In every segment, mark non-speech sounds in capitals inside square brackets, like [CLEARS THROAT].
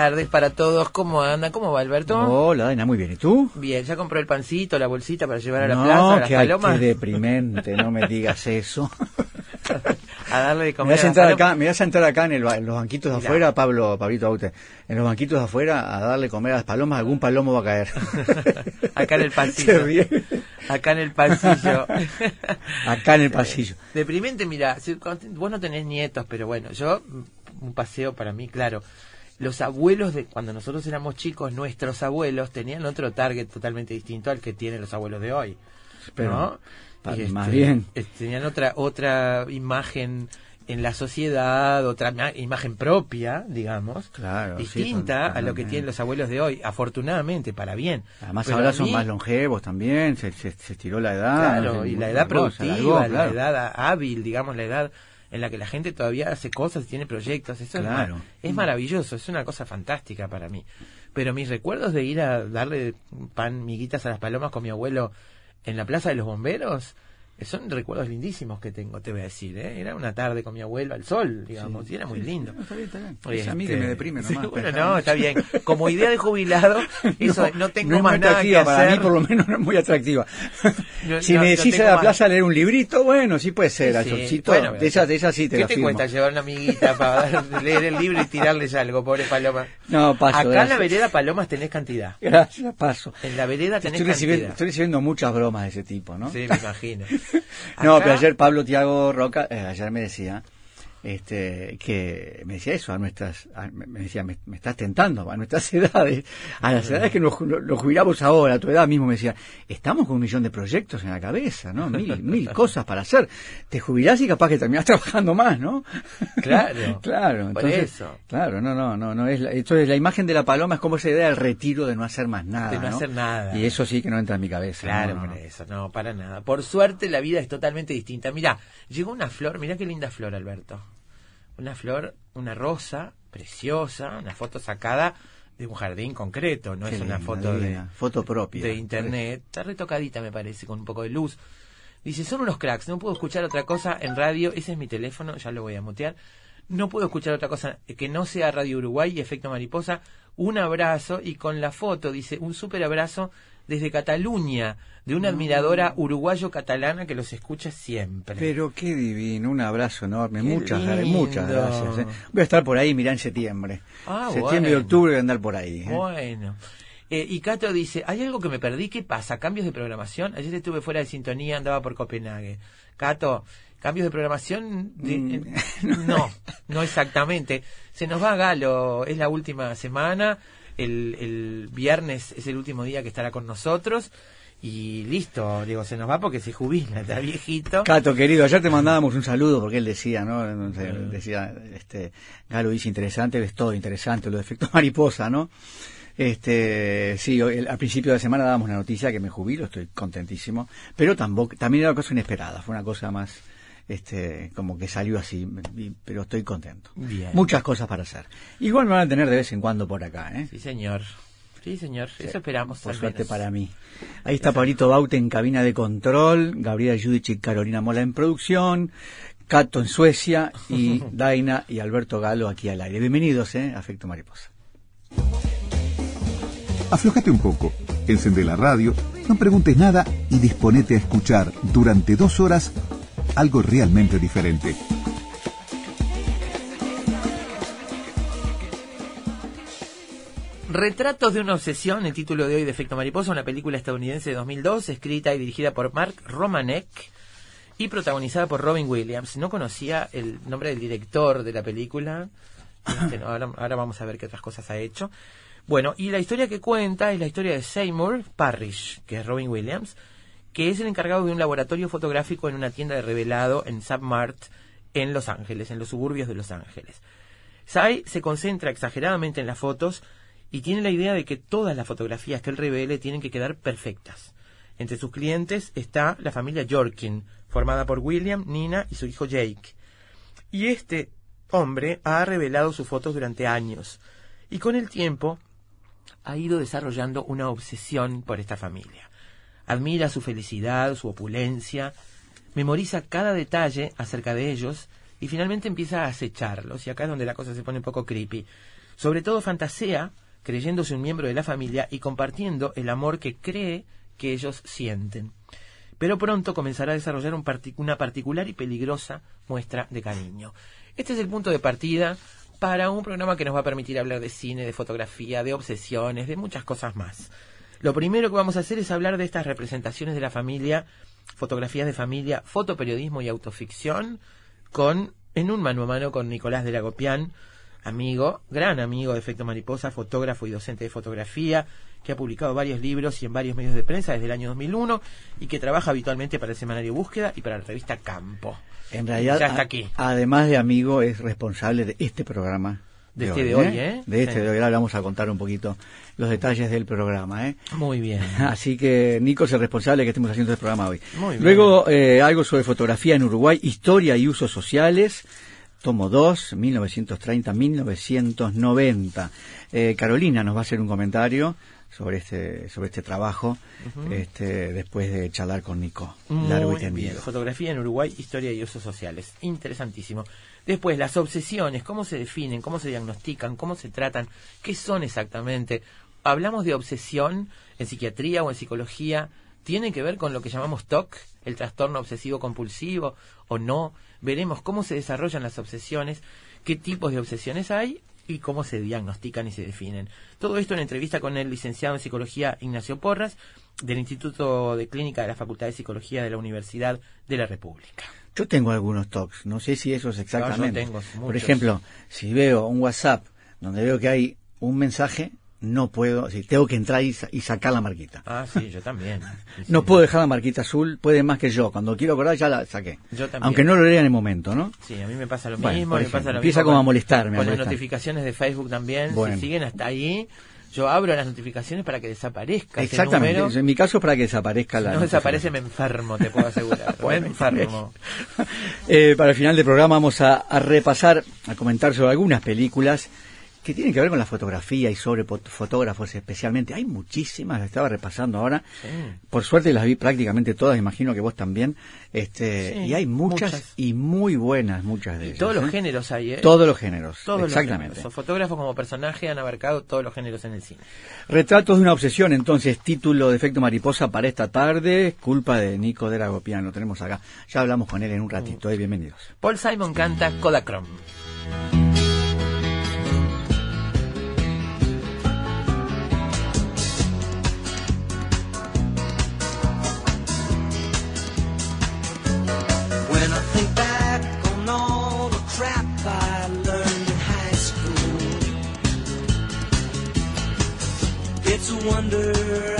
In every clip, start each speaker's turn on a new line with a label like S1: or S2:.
S1: Tardes para todos. ¿Cómo anda? ¿Cómo va Alberto?
S2: Hola, Dana, muy bien. ¿Y tú?
S1: Bien, ¿ya compró el pancito, la bolsita para llevar a la
S2: no,
S1: plaza, a las
S2: que
S1: palomas?
S2: qué deprimente, no me digas eso. [LAUGHS]
S1: a darle de
S2: Me
S1: comer
S2: vas
S1: a
S2: a
S1: palomas.
S2: acá, me vas a entrar acá en, el ba- en los banquitos de afuera, Pablo, Pablito Aute, en los banquitos de afuera a darle comer a las palomas, algún palomo va a caer. [LAUGHS] [LAUGHS]
S1: Acá en el pasillo. Acá en el pasillo.
S2: Acá en el pasillo.
S1: Deprimente, mira, vos no tenés nietos, pero bueno, yo, un paseo para mí, claro. Los abuelos de cuando nosotros éramos chicos, nuestros abuelos tenían otro target totalmente distinto al que tienen los abuelos de hoy.
S2: Pero,
S1: ¿no?
S2: más
S1: este,
S2: bien.
S1: Tenían otra otra imagen en la sociedad, otra ma- imagen propia, digamos,
S2: Claro, sí,
S1: distinta a lo que tienen los abuelos de hoy, afortunadamente, para bien.
S2: Además
S1: Pero
S2: ahora son más longevos también, se, se, se estiró la edad.
S1: Claro,
S2: no sé,
S1: y la edad productiva, la
S2: claro.
S1: edad hábil, digamos, la edad en la que la gente todavía hace cosas y tiene proyectos. Eso es
S2: Claro.
S1: ma- es, maravilloso, es una cosa fantástica para mí. Pero mis recuerdos de ir a darle pan, miguitas a las palomas con mi abuelo en la Plaza de los Bomberos, son recuerdos lindísimos que tengo, te voy a decir. ¿eh? Era una tarde con mi abuelo al sol, digamos, y era muy lindo.
S2: No, está bien, está bien.
S1: Oye,
S2: Es a mí
S1: este,
S2: que me deprime [LAUGHS]
S1: sí,
S2: nomás.
S1: bueno, no, está bien. Como idea de jubilado, [LAUGHS] eso no tengo
S2: es
S1: más nada que
S2: atractiva, para
S1: hacer.
S2: mí por lo menos no es muy atractiva. [LAUGHS] Si
S1: no-
S2: me
S1: no
S2: decís a la
S1: más-
S2: plaza leer un librito, bueno, sí puede ser,
S1: Sí,
S2: al
S1: sí.
S2: solcito,
S1: Bueno,
S2: de esas, de esas sí te
S1: ¿Qué
S2: la
S1: te
S2: firmo.
S1: cuesta llevar una amiguita para leer el libro y tirarles algo, pobre paloma?
S2: No, paso,
S1: Acá en la vereda palomas tenés cantidad.
S2: Gracias, paso.
S1: En la vereda tenés
S2: Estoy recibiendo,
S1: cantidad.
S2: estoy recibiendo muchas bromas de ese tipo, ¿no?
S1: Sí, me imagino.
S2: No, pero ayer Pablo Tiago Roca, eh, ayer me decía, este, que me decía eso, a nuestras, a- me decía, me, me estás tentando, a nuestras [LAUGHS] edades, a las edades que nos, nos jubilamos ahora, a tu edad mismo me decía, estamos con un millón de proyectos en la cabeza, ¿no? Mil, [LAUGHS] mil cosas para hacer. Te jubilás y capaz que terminás [LAUGHS] trabajando más, ¿no?
S1: Claro.
S2: claro,
S1: Por
S2: entonces,
S1: eso.
S2: claro, no, no, no, no es, la, entonces la imagen de la paloma es como esa idea del retiro de no hacer más nada,
S1: De no hacer nada.
S2: Y eso sí que no entra en mi cabeza.
S1: Claro,
S2: no,
S1: por eso, no, para nada. Por suerte la vida es totalmente distinta. Mira, llegó una flor, mira qué linda flor, Alberto. Una flor, una rosa, preciosa, una foto sacada de un jardín concreto, no
S2: Qué
S1: es una
S2: linda,
S1: foto de,
S2: foto propia.
S1: de internet. Está retocadita, me parece, con un poco de luz. Dice, son unos cracks, no puedo escuchar otra cosa en radio, ese es mi teléfono, ya lo voy a mutear. No puedo escuchar otra cosa que no sea Radio Uruguay y Efecto Mariposa. Un abrazo y con la foto, dice, un súper abrazo desde Cataluña, de una admiradora uruguayo-catalana que los escucha siempre.
S2: Pero qué divino, un abrazo enorme,
S1: Qué
S2: muchas,
S1: lindo.
S2: muchas gracias. eh. Voy a estar por ahí, mirá, en septiembre.
S1: Ah,
S2: septiembre y
S1: bueno.
S2: octubre voy a andar por ahí. eh.
S1: Bueno. Eh, y Cato dice, ¿hay algo que me perdí? ¿Qué pasa? ¿Cambios de programación? Ayer estuve fuera de sintonía, andaba por Copenhague. Cato, ¿cambios de programación? De-
S2: Mm.
S1: no, no exactamente. Se nos va Galo, es la última semana, el, el viernes es el último día que estará con nosotros. Y listo, digo, se nos va porque se jubila, está viejito.
S2: Cato, querido, ayer te mandábamos un saludo porque él decía, ¿no? Entonces, Decía, este, Galo dice interesante, ves todo interesante, los efectos [LAUGHS] mariposa, ¿no? Este, sí, el- al principio de la semana dábamos la noticia que me jubilo, estoy contentísimo, pero tampoco, también era una cosa inesperada, fue una cosa más, este, como que salió así, pero estoy contento.
S1: Bien.
S2: Muchas cosas para hacer. Igual me van a tener de vez en cuando por acá, ¿eh?
S1: Sí, señor. Sí, señor. Eso esperamos.
S2: Por suerte
S1: menos.
S2: para mí. Ahí está Pablito Baute en cabina de control, Gabriela Judich y Carolina Mola en producción, Cato en Suecia y [LAUGHS] Daina y Alberto Galo aquí al aire. Bienvenidos, ¿eh? Afecto Mariposa.
S3: Aflojate un poco, encende la radio, no preguntes nada y disponete a escuchar durante dos horas algo realmente diferente.
S1: Retratos de una obsesión, el título de hoy de Efecto Mariposa, una película estadounidense de 2002, escrita y dirigida por Mark Romanek y protagonizada por Robin Williams. No conocía el nombre del director de la película. Este, no, ahora, ahora vamos a ver qué otras cosas ha hecho. Bueno, y la historia que cuenta es la historia de Seymour Parrish, que es Robin Williams, que es el encargado de un laboratorio fotográfico en una tienda de revelado en Submart en Los Ángeles, en los suburbios de Los Ángeles. Sai se concentra exageradamente en las fotos y tiene la idea de que todas las fotografías que él revele tienen que quedar perfectas. Entre sus clientes está la familia Jorkin, formada por William, Nina y su hijo Jake. Y este hombre ha revelado sus fotos durante años y con el tiempo ha ido desarrollando una obsesión por esta familia. Admira su felicidad, su opulencia, memoriza cada detalle acerca de ellos y finalmente empieza a acecharlos. Y acá es donde la cosa se pone un poco creepy. Sobre todo fantasea creyéndose un miembro de la familia y compartiendo el amor que cree que ellos sienten. Pero pronto comenzará a desarrollar un una particular y peligrosa muestra de cariño. Este es el punto de partida para un programa que nos va a permitir hablar de cine, de fotografía, de obsesiones, de muchas cosas más. Lo primero que vamos a hacer es hablar de estas representaciones de la familia, fotografías de familia, fotoperiodismo y autoficción, con en un mano a mano con Nicolás de Lagopián, amigo, gran amigo de Efecto Mariposa, fotógrafo y docente de fotografía, que ha publicado varios libros y en varios medios de prensa desde el año 2001 y que trabaja habitualmente para el semanario Búsqueda y para la revista Campo.
S2: En realidad,
S1: Ya está aquí.
S2: además de amigo, es responsable de este programa.
S1: De este de hoy, ¿eh?
S2: De este
S1: Sí.
S2: de hoy. Ahora vamos a contar un poquito los detalles del programa, ¿eh?
S1: Muy bien. [LAUGHS]
S2: Así que Nico es el responsable de que estemos haciendo este programa hoy.
S1: Muy bien.
S2: Luego, eh, algo sobre fotografía en Uruguay, historia y usos sociales. Tomo 2, 1930-1990. Eh, Carolina nos va a hacer un comentario sobre este, sobre este trabajo este, después de charlar con Nico. largo y
S1: Muy bien.
S2: tendido.
S1: Fotografía en Uruguay, historia y usos sociales. Interesantísimo. Después, las obsesiones, cómo se definen, cómo se diagnostican, cómo se tratan, qué son exactamente. Hablamos de obsesión en psiquiatría o en psicología. ¿Tiene que ver con lo que llamamos TOC, el trastorno obsesivo compulsivo, o no? Veremos cómo se desarrollan las obsesiones, qué tipos de obsesiones hay y cómo se diagnostican y se definen. Todo esto en entrevista con el licenciado en psicología Ignacio Porras, del Instituto de Clínica de la Facultad de Psicología de la Universidad de la República.
S2: Yo tengo algunos talks, no sé si eso es exactamente.
S1: tengo
S2: Por ejemplo, si veo un WhatsApp donde veo que hay un mensaje, no puedo, si tengo que entrar y, y sacar la marquita.
S1: Ah, sí, yo también. [LAUGHS] Sí,
S2: No
S1: sí.
S2: puedo dejar la marquita azul, puede más que yo. Cuando quiero acordar ya la saqué.
S1: Yo también.
S2: Aunque no lo lea en el momento, ¿no?
S1: Sí, a mí me pasa lo
S2: Bueno,
S1: mismo. me pasa lo
S2: empieza
S1: mismo
S2: como
S1: con-
S2: a molestarme, a
S1: Con las notificaciones de Facebook también.
S2: Bueno.
S1: Si siguen hasta ahí, yo abro las notificaciones para que desaparezca ese
S2: Exactamente.
S1: número.
S2: En mi caso es para que desaparezca
S1: Si
S2: la.
S1: no desaparece, me enfermo, te puedo asegurar. [LAUGHS] me
S2: Bueno,
S1: enfermo. [LAUGHS]
S2: Eh, para el final del programa vamos a, a repasar, a comentar sobre algunas películas que tienen que ver con la fotografía y sobre fotógrafos especialmente. Hay muchísimas, las estaba repasando ahora.
S1: Sí.
S2: Por suerte las vi prácticamente todas, imagino que vos también. Este,
S1: Sí,
S2: y hay muchas,
S1: muchas.
S2: y muy buenas, muchas de
S1: Y
S2: ellas.
S1: todos los
S2: ¿eh?
S1: géneros hay, ¿eh?
S2: Todos los géneros,
S1: Todos los
S2: exactamente.
S1: géneros. Los fotógrafos como personaje han abarcado todos los géneros en el cine.
S2: Retratos de una obsesión, entonces, título de efecto mariposa para esta tarde, culpa de Nico de Ragopian, lo tenemos acá. Ya hablamos con él en un ratito, eh, bienvenidos.
S1: Paul Simon canta Kodachrome.
S4: wonder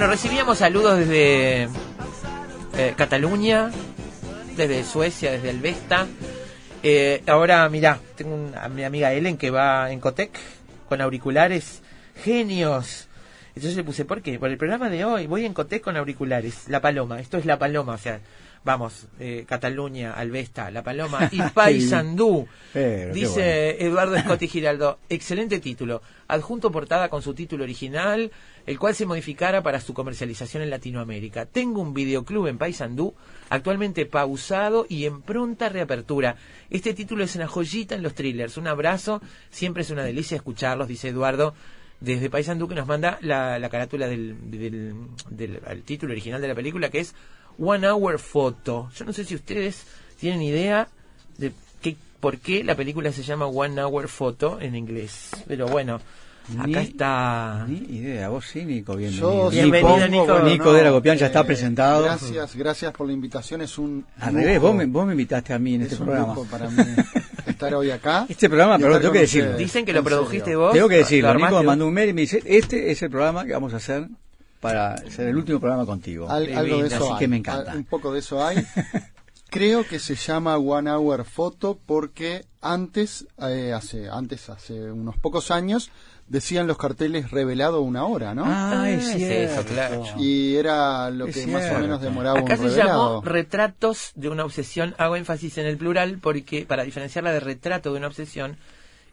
S1: Bueno, recibíamos saludos desde eh, Cataluña, desde Suecia, desde Elvesta. Eh, ahora, mirá, tengo una, a mi amiga Ellen que va en Cotec con auriculares. Genios. Entonces le puse, ¿por qué? Por el programa de hoy. Voy en Cotec con auriculares. La Paloma. Esto es La Paloma. O sea, vamos, eh, Cataluña, Alvesta, La Paloma [LAUGHS] y Paysandú. Dice. Eduardo Escotti Giraldo. Excelente título. Adjunto portada con su título original el cual se modificara para su comercialización en Latinoamérica. Tengo un videoclub en Paysandú, actualmente pausado y en pronta reapertura. Este título es una joyita en los thrillers. Un abrazo, siempre es una delicia escucharlos, dice Eduardo desde Paysandú que nos manda la, la carátula del, del, del- el título original de la película que es One Hour Photo. Yo no sé si ustedes tienen idea de qué, por qué la película se llama One Hour Photo en inglés. Pero bueno,
S2: Ni-
S1: acá está.
S2: Ni idea, vos sí, Nico,
S5: Yo
S2: bienvenido.
S1: Nico.
S2: Nico de la Copián ya está
S5: eh,
S2: presentado.
S5: Gracias, gracias por la invitación. Es un
S2: Al
S5: lujo,
S2: revés, vos me, vos me invitaste a mí en
S5: es
S2: este
S5: un
S2: programa.
S5: lujo para mí [LAUGHS] estar hoy acá.
S2: Este programa, perdón, tengo que decirlo.
S1: Dicen que lo
S5: serio.
S1: produjiste vos.
S2: Tengo que decirlo,
S1: ¿Lo
S2: Nico me mandó un mail y me dice, este es el programa que vamos a hacer para ser el último programa contigo.
S5: Al- algo de eso
S2: así
S5: hay.
S2: que me encanta.
S5: Al- Un poco de eso hay. [LAUGHS] Creo que se llama One Hour Photo porque antes, eh, hace, antes, hace unos pocos años, decían los carteles revelado una hora, ¿no?
S2: Ah,
S1: Ah,
S2: es cierto.
S1: eso, claro.
S5: y era lo
S2: Es
S5: que más o menos demoraba
S1: Acá
S5: un
S1: se
S5: revelado.
S1: llamó retratos de una obsesión. Hago énfasis en el plural porque para diferenciarla de retrato de una obsesión,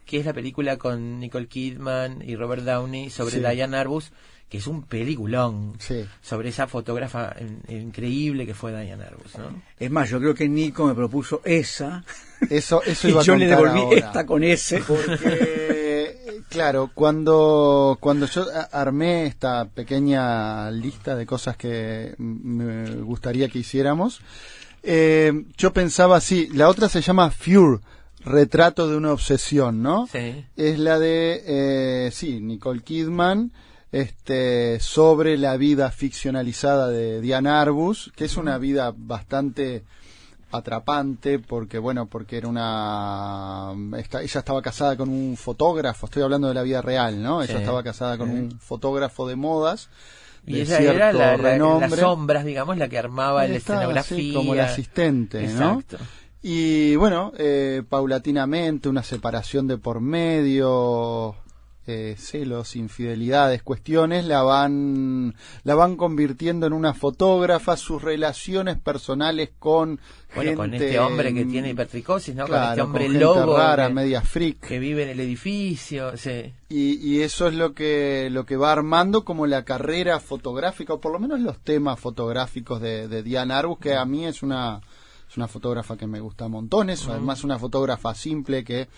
S1: que es la película con Nicole Kidman y Robert Downey sobre
S5: Sí.
S1: Diane Arbus, que es un peliculón
S5: Sí.
S1: sobre esa fotógrafa in- increíble que fue Diane Arbus, ¿no?
S2: Es más, yo creo que Nico me propuso esa
S5: Eso, eso [LAUGHS]
S2: y
S5: iba a
S2: yo le devolví
S5: ahora.
S2: esta con ese.
S5: Porque, claro, cuando, cuando yo armé esta pequeña lista de cosas que me gustaría que hiciéramos, eh, yo pensaba así, la otra se llama Fure, retrato de una obsesión, ¿no?
S1: Sí.
S5: Es la de, eh, sí, Nicole Kidman, este, sobre la vida ficcionalizada de Diane Arbus, que es una vida bastante atrapante porque bueno porque era una esta- ella estaba casada con un fotógrafo estoy hablando de la vida real no ella
S1: Sí.
S5: estaba casada con un fotógrafo de modas
S1: Y ella era la, las sombras, digamos, la que armaba la escenografía.
S5: sí, como el asistente ¿no?
S1: Exacto.
S5: y bueno eh, paulatinamente una separación de por medio eh, celos infidelidades cuestiones la van la van convirtiendo en una fotógrafa sus relaciones personales con
S1: Bueno, con este hombre que tiene hipertricosis, ¿no?
S5: Claro,
S1: con este hombre
S5: con
S1: lobo
S5: rara,
S1: que,
S5: media freak.
S1: que vive en el edificio. Sí.
S5: Y, y eso es lo que, lo que va armando como la carrera fotográfica, o por lo menos los temas fotográficos de, de Diane Arbus, que a mí es una, es una fotógrafa que me gusta montones, además una fotógrafa simple que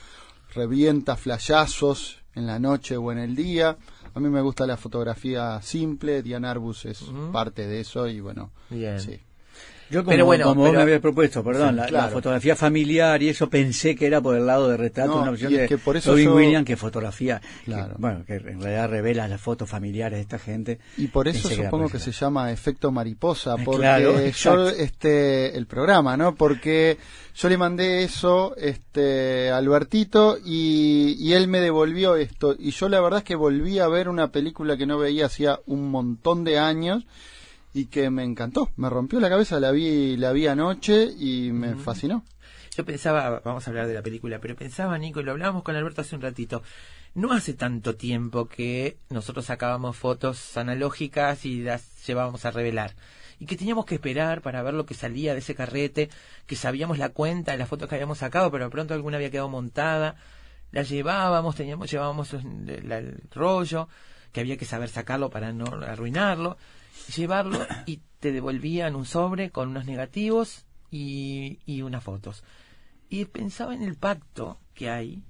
S5: revienta flashazos en la noche o en el día. A mí me gusta la fotografía simple, Diane Arbus es parte de eso y bueno,
S1: Bien.
S5: sí.
S2: Yo como,
S1: Pero bueno,
S2: como vos me habías propuesto, perdón,
S5: Sí,
S2: la, fotografía familiar y eso pensé que era por el lado de retrato,
S5: No,
S2: una opción de
S5: que por eso
S2: Robin
S5: yo-
S2: Williams que fotografía, que,
S5: Claro.
S2: bueno, que en realidad revela las fotos familiares de esta gente.
S5: Y por eso
S2: Pensé
S5: supongo que se llama efecto mariposa,
S2: Eh,
S5: porque
S2: claro,
S5: yo, este, el programa, ¿no? Porque yo le mandé eso, este, a Albertito y, y él me devolvió esto. Y yo la verdad es que volví a ver una película que no veía hacía un montón de años y que me encantó, me rompió la cabeza, la vi, la vi anoche y me fascinó.
S1: Yo pensaba, vamos a hablar de la película, pero pensaba, Nico, y lo hablábamos con Alberto hace un ratito, no hace tanto tiempo que nosotros sacábamos fotos analógicas y las llevábamos a revelar. Y que teníamos que esperar para ver lo que salía de ese carrete, que sabíamos la cuenta de las fotos que habíamos sacado, pero de pronto alguna había quedado montada. La llevábamos, teníamos, llevábamos el, rollo, que había que saber sacarlo para no arruinarlo, llevarlo y te devolvían un sobre con unos negativos y, y unas fotos. Y pensaba en el pacto que hay,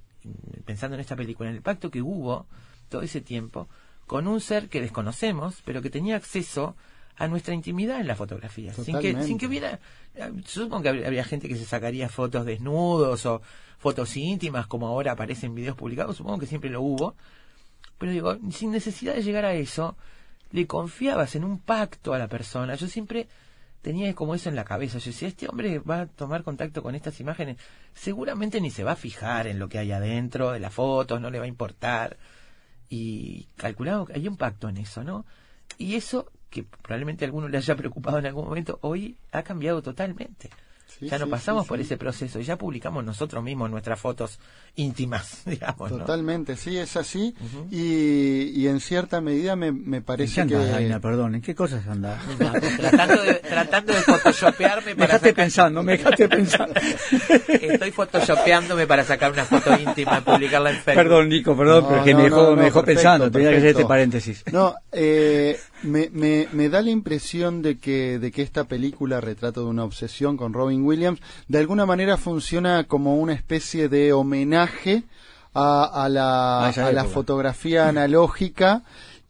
S1: pensando en esta película, en el pacto que hubo todo ese tiempo con un ser que desconocemos, pero que tenía acceso a nuestra intimidad en la fotografía. Sin que, sin que hubiera. eh, Supongo que habría, habría gente que se sacaría fotos desnudos o fotos íntimas, como ahora aparecen videos publicados, supongo que siempre lo hubo. Pero digo, sin necesidad de llegar a eso, le confiabas en un pacto a la persona. Yo siempre tenía como eso en la cabeza. Yo decía, este hombre va a tomar contacto con estas imágenes, seguramente ni se va a fijar en lo que hay adentro de las fotos, no le va a importar. Y calculado que hay un pacto en eso, ¿no? Y eso, que probablemente alguno le haya preocupado en algún momento, hoy ha cambiado totalmente.
S5: Sí,
S1: ya no
S5: sí,
S1: pasamos
S5: sí,
S1: por
S5: sí.
S1: ese proceso, ya publicamos nosotros mismos nuestras fotos íntimas, [LAUGHS] digamos. ¿no?
S5: Totalmente, sí, es así. y, y en cierta medida me, me
S2: ¿En
S5: parece
S2: qué andás,
S5: que...
S2: Daina? Perdón, ¿en qué cosas andás? [LAUGHS]
S1: tratando de, tratando de photoshopearme
S2: Me
S1: para
S2: dejaste
S1: sacar-
S2: pensando, me dejaste pensando. [LAUGHS]
S1: Estoy photoshopeándome para sacar una foto íntima y publicarla en Facebook.
S2: Perdón, Nico, perdón,
S5: No,
S2: pero es que
S5: no,
S2: me dejó,
S5: no, no,
S2: me dejó
S5: perfecto,
S2: pensando, tenía que hacer este paréntesis.
S5: No, eh, me, me, me da la impresión de que, de que esta película, Retrato de una Obsesión con Robin Williams, de alguna manera funciona como una especie de homenaje a, a la,
S2: A
S5: la fotografía analógica.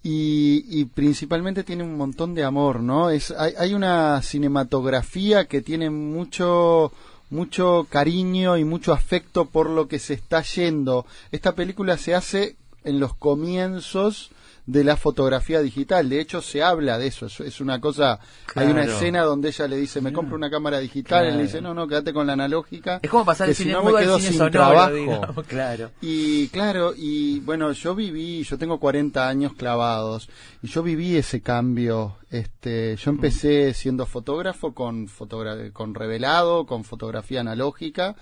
S5: Y, y principalmente tiene un montón de amor, ¿no? Es, hay, hay una cinematografía que tiene mucho, mucho cariño y mucho afecto por lo que se está yendo. Esta película se hace en los comienzos de la fotografía digital. De hecho, se habla de eso. Es, es una cosa. Hay una escena donde ella le dice: Me compro una cámara digital. Él le dice: No, no, quédate con la analógica.
S1: Es como pasar
S5: que
S1: el
S5: si
S1: cine
S5: no me quedo sin
S1: sonoro,
S5: trabajo.
S1: digamos, claro.
S5: Y claro, y bueno, yo viví, yo tengo 40 años clavados y yo viví ese cambio. Este, yo empecé siendo fotógrafo con fotogra con revelado, con fotografía analógica.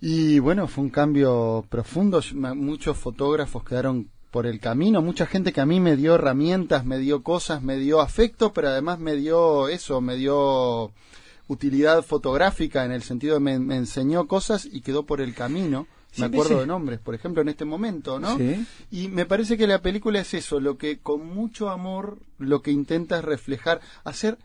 S5: Y bueno, fue un cambio profundo. Muchos fotógrafos quedaron por el camino, mucha gente que a mí me dio herramientas, me dio cosas, me dio afecto, pero además me dio eso, me dio utilidad fotográfica en el sentido de me, me enseñó cosas y quedó por el camino.
S2: Sí,
S5: me acuerdo
S2: sí.
S5: de nombres, por ejemplo, en este momento, ¿no?
S2: Sí.
S5: Y me parece que la película es eso, lo que con mucho amor lo que intenta es reflejar, hacer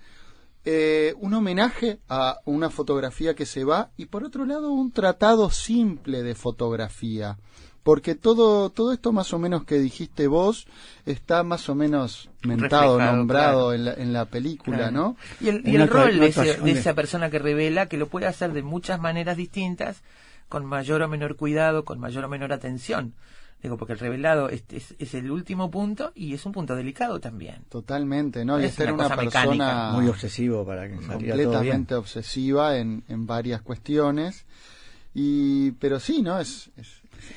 S5: eh, un homenaje a una fotografía que se va y por otro lado un tratado simple de fotografía. Porque todo, todo esto más o menos que dijiste vos está más o menos mentado,
S1: Reflejado,
S5: nombrado
S1: claro.
S5: en, la, en la película,
S1: Claro.
S5: ¿no?
S1: Y el, y rol de, ese- de esa persona que revela, que lo puede hacer de muchas maneras distintas, con mayor o menor cuidado, con mayor o menor atención. Digo, porque el revelado es, es, es el último punto y es un punto delicado también.
S5: Totalmente, ¿no? Y
S1: Es
S5: era
S1: una
S5: persona
S1: mecánica.
S2: Muy obsesivo para que saliera todo bien.
S5: completamente obsesiva en, en varias cuestiones. Y, pero sí, ¿no? Es, es,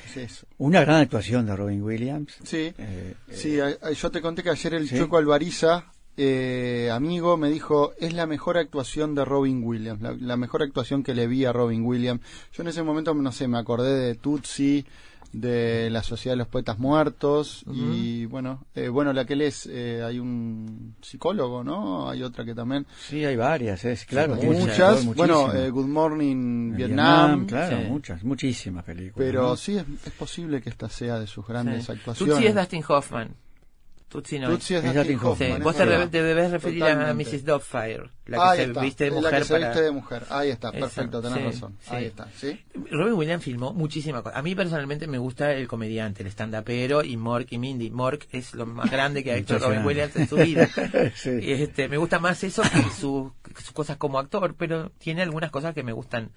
S5: es eso.
S2: Una gran actuación de Robin Williams.
S5: Sí,
S2: Eh,
S5: sí, a- a- yo te conté que ayer el
S2: Sí.
S5: Choco Alvariza, eh, amigo, me dijo, es la mejor actuación de Robin Williams, la, la mejor actuación que le vi a Robin Williams. Yo en ese momento, no sé, me acordé de Tutsi, de la Sociedad de los Poetas Muertos, y bueno, eh, bueno, la que él es, eh, hay un psicólogo, ¿no? Hay otra que también...
S2: Sí, hay varias, es claro.
S1: Sí,
S5: muchas,
S2: muchísimas.
S5: bueno, eh, Good Morning
S2: En
S5: Vietnam,
S2: claro,
S1: Sí.
S2: muchas, muchísimas películas.
S5: pero
S2: ¿no?
S5: sí, es, es posible que esta sea de sus grandes
S1: Sí.
S5: actuaciones.
S1: Tutsi es Dustin Hoffman. Tutsi no.
S5: Tutsi es
S2: Es
S5: Dustin Hoffman,
S1: Sí, vos te, re- debes referir a
S5: Totalmente.
S1: Mrs. Doubtfire, la que
S5: Ahí
S1: se
S5: está,
S1: viste de mujer
S5: la que se
S1: para...
S5: viste de mujer. Ahí está,
S1: Esa,
S5: perfecto, tenés
S1: sí,
S5: razón.
S1: sí.
S5: Ahí está, ¿sí?
S1: Robin Williams filmó muchísimas cosas. A mí personalmente me gusta el comediante, el stand-upero y Mork y Mindy. Mork es lo más grande que ha hecho Robin Williams en su vida. [LAUGHS]
S2: Sí.
S1: Este, me gusta más eso que sus sus cosas como actor, pero tiene algunas cosas que me gustan,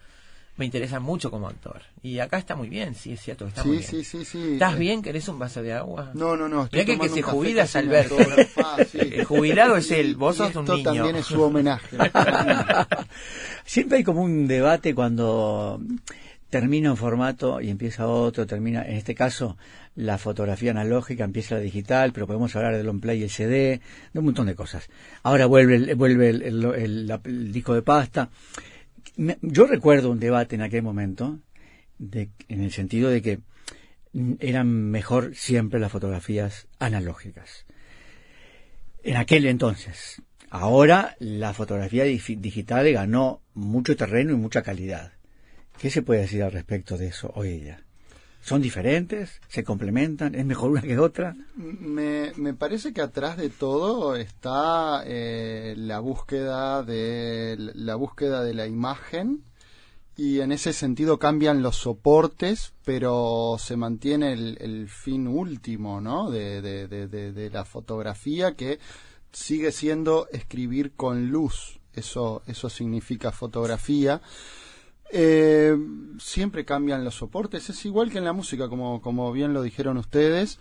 S1: me interesan mucho como actor. Y acá está muy bien, sí, es cierto está muy bien.
S5: sí, sí, sí.
S1: ¿Estás
S5: Eh,
S1: bien? ¿Querés un vaso de agua?
S5: No, no, no.
S1: Mirá que que se
S5: un
S1: jubila es Alberto. [LAUGHS]
S5: sí.
S1: El jubilado es él, vos sos un
S5: esto
S1: niño.
S5: también es su homenaje. [LAUGHS]
S2: Siempre hay como un debate cuando termina un formato y empieza otro, termina, en este caso, la fotografía analógica, empieza la digital, pero podemos hablar del on play y el CD, de un montón de cosas. Ahora vuelve el, vuelve el, el- el disco de pasta. Me- yo recuerdo un debate en aquel momento, de, en el sentido de que eran mejor siempre las fotografías analógicas. En aquel entonces. Ahora la fotografía digi- digital ganó mucho terreno y mucha calidad. ¿Qué se puede decir al respecto de eso hoy día? ¿Son diferentes? ¿Se complementan? ¿Es mejor una que otra?
S5: Me, me parece que atrás de todo está eh, la búsqueda de la búsqueda de la imagen y en ese sentido cambian los soportes, pero se mantiene el, el fin último, ¿no? De, de, de, la fotografía que sigue siendo escribir con luz. Eso, eso significa fotografía. Eh, siempre cambian los soportes, es igual que en la música, como, como bien lo dijeron ustedes.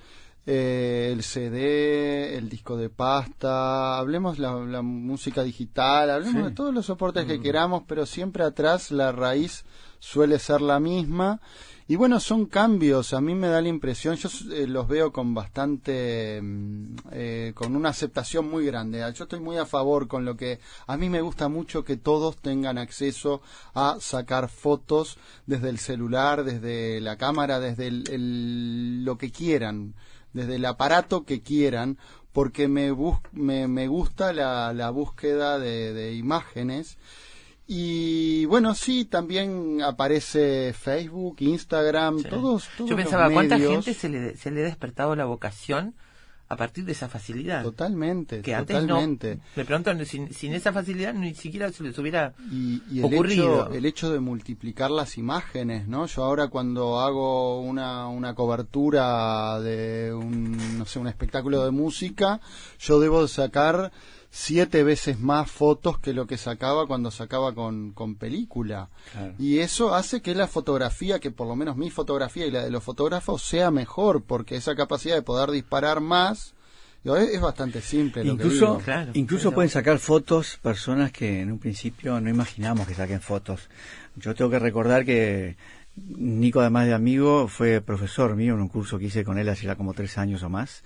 S5: Eh, el CD, el disco de pasta, hablemos la, la música digital, hablemos
S2: Sí.
S5: de todos los soportes que queramos, pero siempre atrás la raíz suele ser la misma Y bueno, son cambios, a mí me da la impresión, yo eh, los veo con bastante, mm, eh, con una aceptación muy grande. Yo estoy muy a favor con lo que a mí me gusta mucho que todos tengan acceso a sacar fotos desde el celular, desde la cámara, desde el- el- lo que quieran, desde el aparato que quieran, porque me, bus- me, me gusta la, la búsqueda de, de imágenes. Y bueno, sí, también aparece Facebook, Instagram,
S1: Sí.
S5: todos, todos
S1: Yo
S5: los
S1: pensaba, ¿cuánta
S5: medios.
S1: gente se le, se le ha despertado la vocación a partir de esa facilidad?
S5: Totalmente,
S1: que antes
S5: totalmente.
S1: no. De pronto, sin, sin esa facilidad, ni siquiera se les hubiera
S5: y, y el,
S1: ocurrido.
S5: hecho, el hecho de multiplicar las imágenes, ¿no? Yo ahora cuando hago una, una cobertura de un, no sé, un espectáculo de música, yo debo sacar siete veces más fotos que lo que sacaba cuando sacaba con, con película.
S2: Claro.
S5: Y eso hace que la fotografía, que por lo menos mi fotografía y la de los fotógrafos sea mejor, porque esa capacidad de poder disparar más es, es bastante simple. Lo que
S2: Incluso,
S5: digo.
S1: Claro,
S2: incluso
S1: claro.
S2: pueden sacar fotos personas que en un principio no imaginamos que saquen fotos. Yo tengo que recordar que Nico, además de amigo, fue profesor mío en un curso que hice con él hace ya como tres años o más,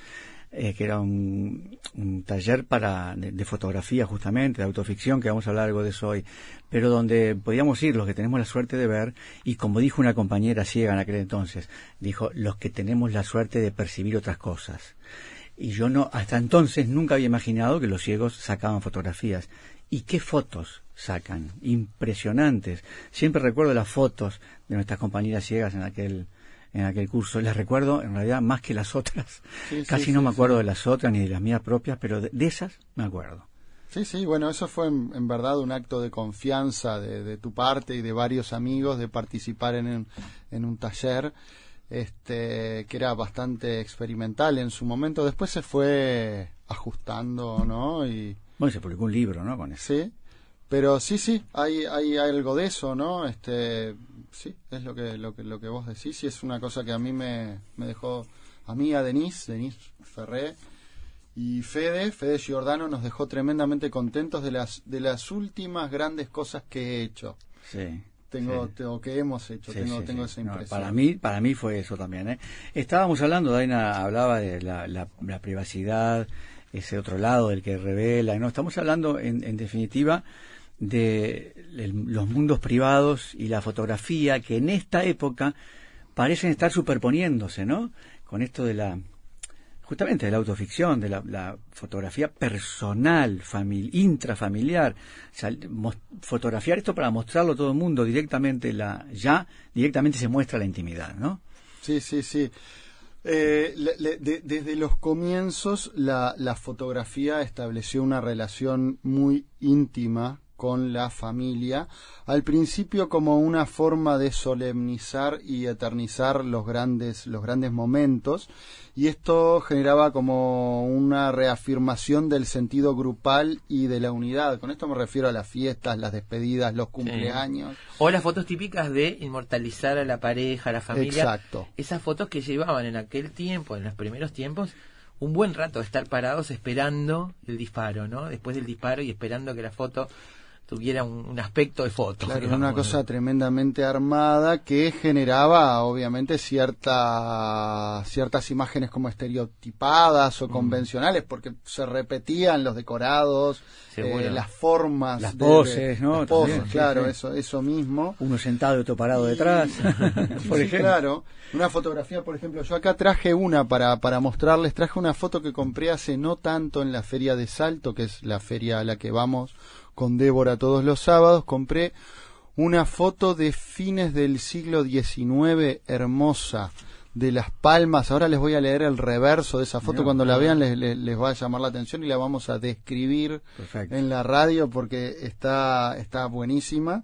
S2: eh, que era un, un taller para de, de fotografía justamente, de autoficción, que vamos a hablar algo de eso hoy, pero donde podíamos ir los que tenemos la suerte de ver, y como dijo una compañera ciega en aquel entonces, dijo, los que tenemos la suerte de percibir otras cosas. Y yo no, hasta entonces nunca había imaginado que los ciegos sacaban fotografías. ¿Y qué fotos sacan? Impresionantes. Siempre recuerdo las fotos de nuestras compañeras ciegas en aquel, en aquel curso. Las recuerdo en realidad más que las otras. [LAUGHS]
S5: Sí,
S2: Casi
S5: sí,
S2: no me acuerdo de las otras ni de las mías propias, pero de, de esas me acuerdo.
S5: Sí, sí, bueno, eso fue en, en verdad un acto de confianza de, de tu parte y de varios amigos de participar en, un- en un taller este, que era bastante experimental en su momento. Después se fue ajustando, ¿no? Y
S2: Bueno, se publicó un libro, ¿no? Con eso.
S5: sí, pero sí, sí, hay, hay algo de eso, ¿no? Este, sí, es lo que, lo que, lo que vos decís y es una cosa que a mí me, me dejó, a mí, a Denise, Denise Ferré, y Fede, Fede Giordano nos dejó tremendamente contentos de las de las últimas grandes cosas que he hecho.
S2: Sí.
S5: Tengo,
S2: Sí.
S5: tengo que hemos hecho,
S2: Sí,
S5: tengo,
S2: sí,
S5: tengo esa
S2: No,
S5: impresión.
S2: para mí, para mí fue eso también. ¿eh? Estábamos hablando, Daina hablaba de la, la- la privacidad, ese otro lado del que revela. No, estamos hablando, en, en definitiva, de los mundos privados y la fotografía que en esta época parecen estar superponiéndose, ¿no? Con esto de la justamente de la autoficción, de la, la fotografía personal, famil- intrafamiliar, O sea, fotografiar esto para mostrarlo a todo el mundo directamente, la, ya directamente se muestra la intimidad, ¿no?
S5: Sí, sí, sí. Eh, le- de- desde los comienzos la, la fotografía estableció una relación muy íntima con la familia, al principio como una forma de solemnizar y eternizar los grandes, los grandes momentos, y esto generaba como una reafirmación del sentido grupal y de la unidad. Con esto me refiero a las fiestas, las despedidas, los cumpleaños.
S1: O las fotos típicas de inmortalizar a la pareja, a la familia.
S5: Exacto.
S1: Esas fotos que llevaban en aquel tiempo, en los primeros tiempos, un buen rato de estar parados esperando el disparo, ¿no? Después del disparo y esperando que la foto tuviera un, un aspecto de foto.
S5: Claro, era
S1: digamos,
S5: una cosa tremendamente armada que generaba obviamente cierta, ciertas imágenes como estereotipadas
S2: Mm.
S5: o convencionales porque se repetían los decorados, eh, las formas,
S2: Las
S5: de-
S2: poses,
S5: de-
S2: ¿no?
S5: las poses,
S2: También,
S5: claro,
S2: sí.
S5: eso, eso mismo.
S2: Uno sentado y otro parado detrás, [LAUGHS] [LAUGHS] por
S5: Sí,
S2: ejemplo.
S5: claro. Una fotografía, por ejemplo, yo acá traje una para, para mostrarles, traje una foto que compré hace no tanto en la feria de Salto, que es la feria a la que vamos con Débora todos los sábados, compré una foto de fines del siglo XIX hermosa de Las Palmas. Ahora les voy a leer el reverso de esa foto. Cuando la vean les, les, les va a llamar la atención y la vamos a describir
S2: Perfecto.
S5: en la radio porque está, está buenísima.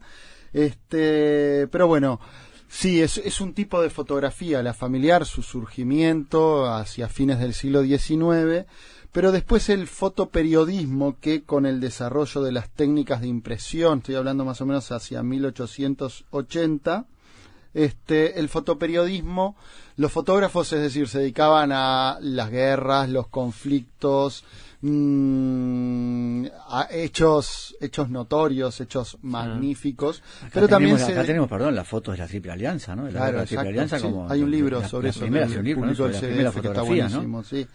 S5: Este, pero bueno, sí, es, es un tipo de fotografía, la familiar, su surgimiento hacia fines del siglo XIX, pero después el fotoperiodismo que con el desarrollo de las técnicas de impresión, estoy hablando más o menos hacia 1880, este, el fotoperiodismo, los fotógrafos, es decir, se dedicaban a las guerras, los conflictos, mm, a hechos, hechos notorios, hechos magníficos, pero también
S2: tenemos,
S5: se,
S2: acá tenemos, perdón, las fotos de la Triple Alianza, ¿no? De la
S5: Claro,
S2: de la Triple Alianza
S5: sí.
S2: como
S5: Hay un libro
S2: la-
S5: sobre eso.
S2: primera, un libro, ¿no?
S5: publicó
S2: Sobre
S5: el
S2: la primera
S5: CDF, que está
S2: fotografía, ¿no?
S5: buenísimo, sí.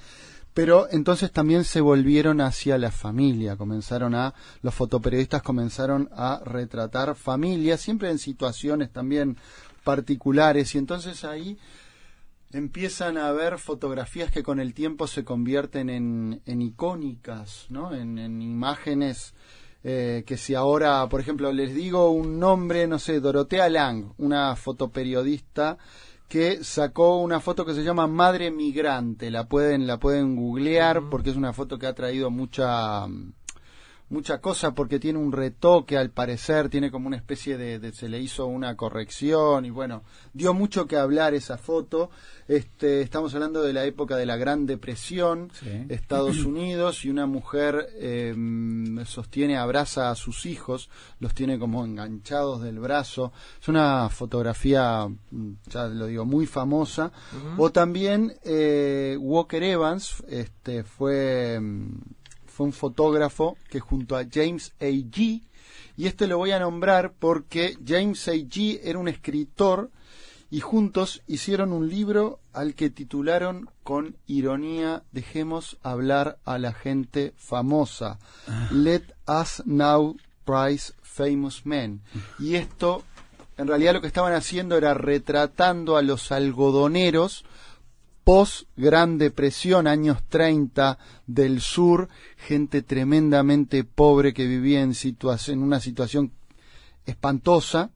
S5: Pero entonces también se volvieron hacia la familia, comenzaron a, los fotoperiodistas comenzaron a retratar familias, siempre en situaciones también particulares, y entonces ahí empiezan a haber fotografías que con el tiempo se convierten en, en icónicas, ¿no? En, en imágenes eh, que si ahora, por ejemplo, les digo un nombre, no sé, Dorotea Lang, una fotoperiodista que sacó una foto que se llama Madre Migrante, la pueden la pueden googlear porque es una foto que ha traído mucha mucha cosa porque tiene un retoque al parecer, tiene como una especie de, de- se le hizo una corrección y bueno, dio mucho que hablar esa foto. Este, estamos hablando de la época de la Gran Depresión,
S2: Sí.
S5: Estados [CLEARS THROAT] Unidos y una mujer eh, sostiene, abraza a sus hijos, los tiene como enganchados del brazo. Es una fotografía, mm, ya lo digo, muy famosa. O también eh, Walker Evans, este, fue mm, fue un fotógrafo que junto a James A. G. Y este lo voy a nombrar porque James A. G. era un escritor y juntos hicieron un libro al que titularon con ironía Dejemos hablar a la gente famosa. Let us now prize famous men. Y esto, en realidad lo que estaban haciendo era retratando a los algodoneros post Gran Depresión, años 30 del sur, gente tremendamente pobre que vivía en, una situación espantosa.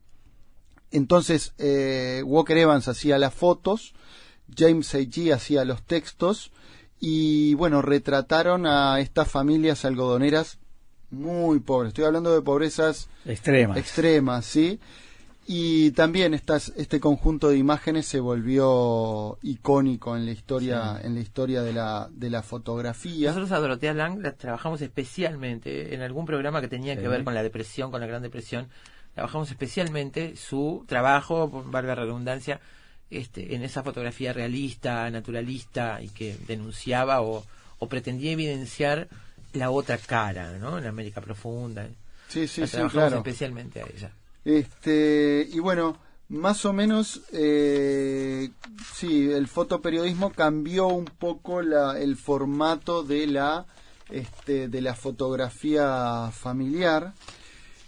S5: Entonces, eh, Walker Evans hacía las fotos, James A.G. hacía los textos, y bueno, retrataron a estas familias algodoneras muy pobres. Estoy hablando de pobrezas
S2: Extrema.
S5: extremas, ¿sí? Y también estas, este conjunto de imágenes se volvió icónico en la historia, en la historia de la, de la fotografía.
S1: Nosotros a Dorotea Lang la trabajamos especialmente en algún programa que tenía que ver con la depresión, con la gran depresión. Trabajamos especialmente su trabajo, por valga redundancia, este, en esa fotografía realista, naturalista y que denunciaba o, o pretendía evidenciar la otra cara, ¿no? En América Profunda.
S5: Sí, sí,
S1: La
S5: sí,
S1: trabajamos
S5: claro.
S1: especialmente a ella.
S5: Este, y bueno, más o menos, eh, sí, el fotoperiodismo cambió un poco la, el formato de la, este, de la fotografía familiar.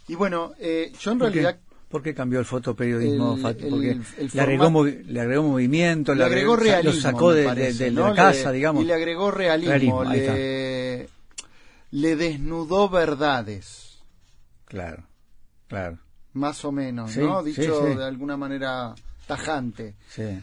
S5: Y bueno, eh, yo en
S2: ¿Por qué?
S5: realidad
S2: ¿Por qué cambió el fotoperiodismo?
S5: El-
S2: Fat-
S5: el-
S2: Porque
S5: el
S2: le, agregó movi- le agregó movimiento,
S5: le agregó realismo,
S2: lo sacó de, de-
S5: parece,
S2: de
S5: ¿no?
S2: la
S5: Le-
S2: casa, digamos.
S5: Y le agregó realismo,
S2: Realismo,
S5: le, le desnudó verdades,
S2: Claro, claro,
S5: más o menos,
S2: Sí,
S5: ¿no? Dicho
S2: sí.
S5: de alguna manera tajante.
S2: sí.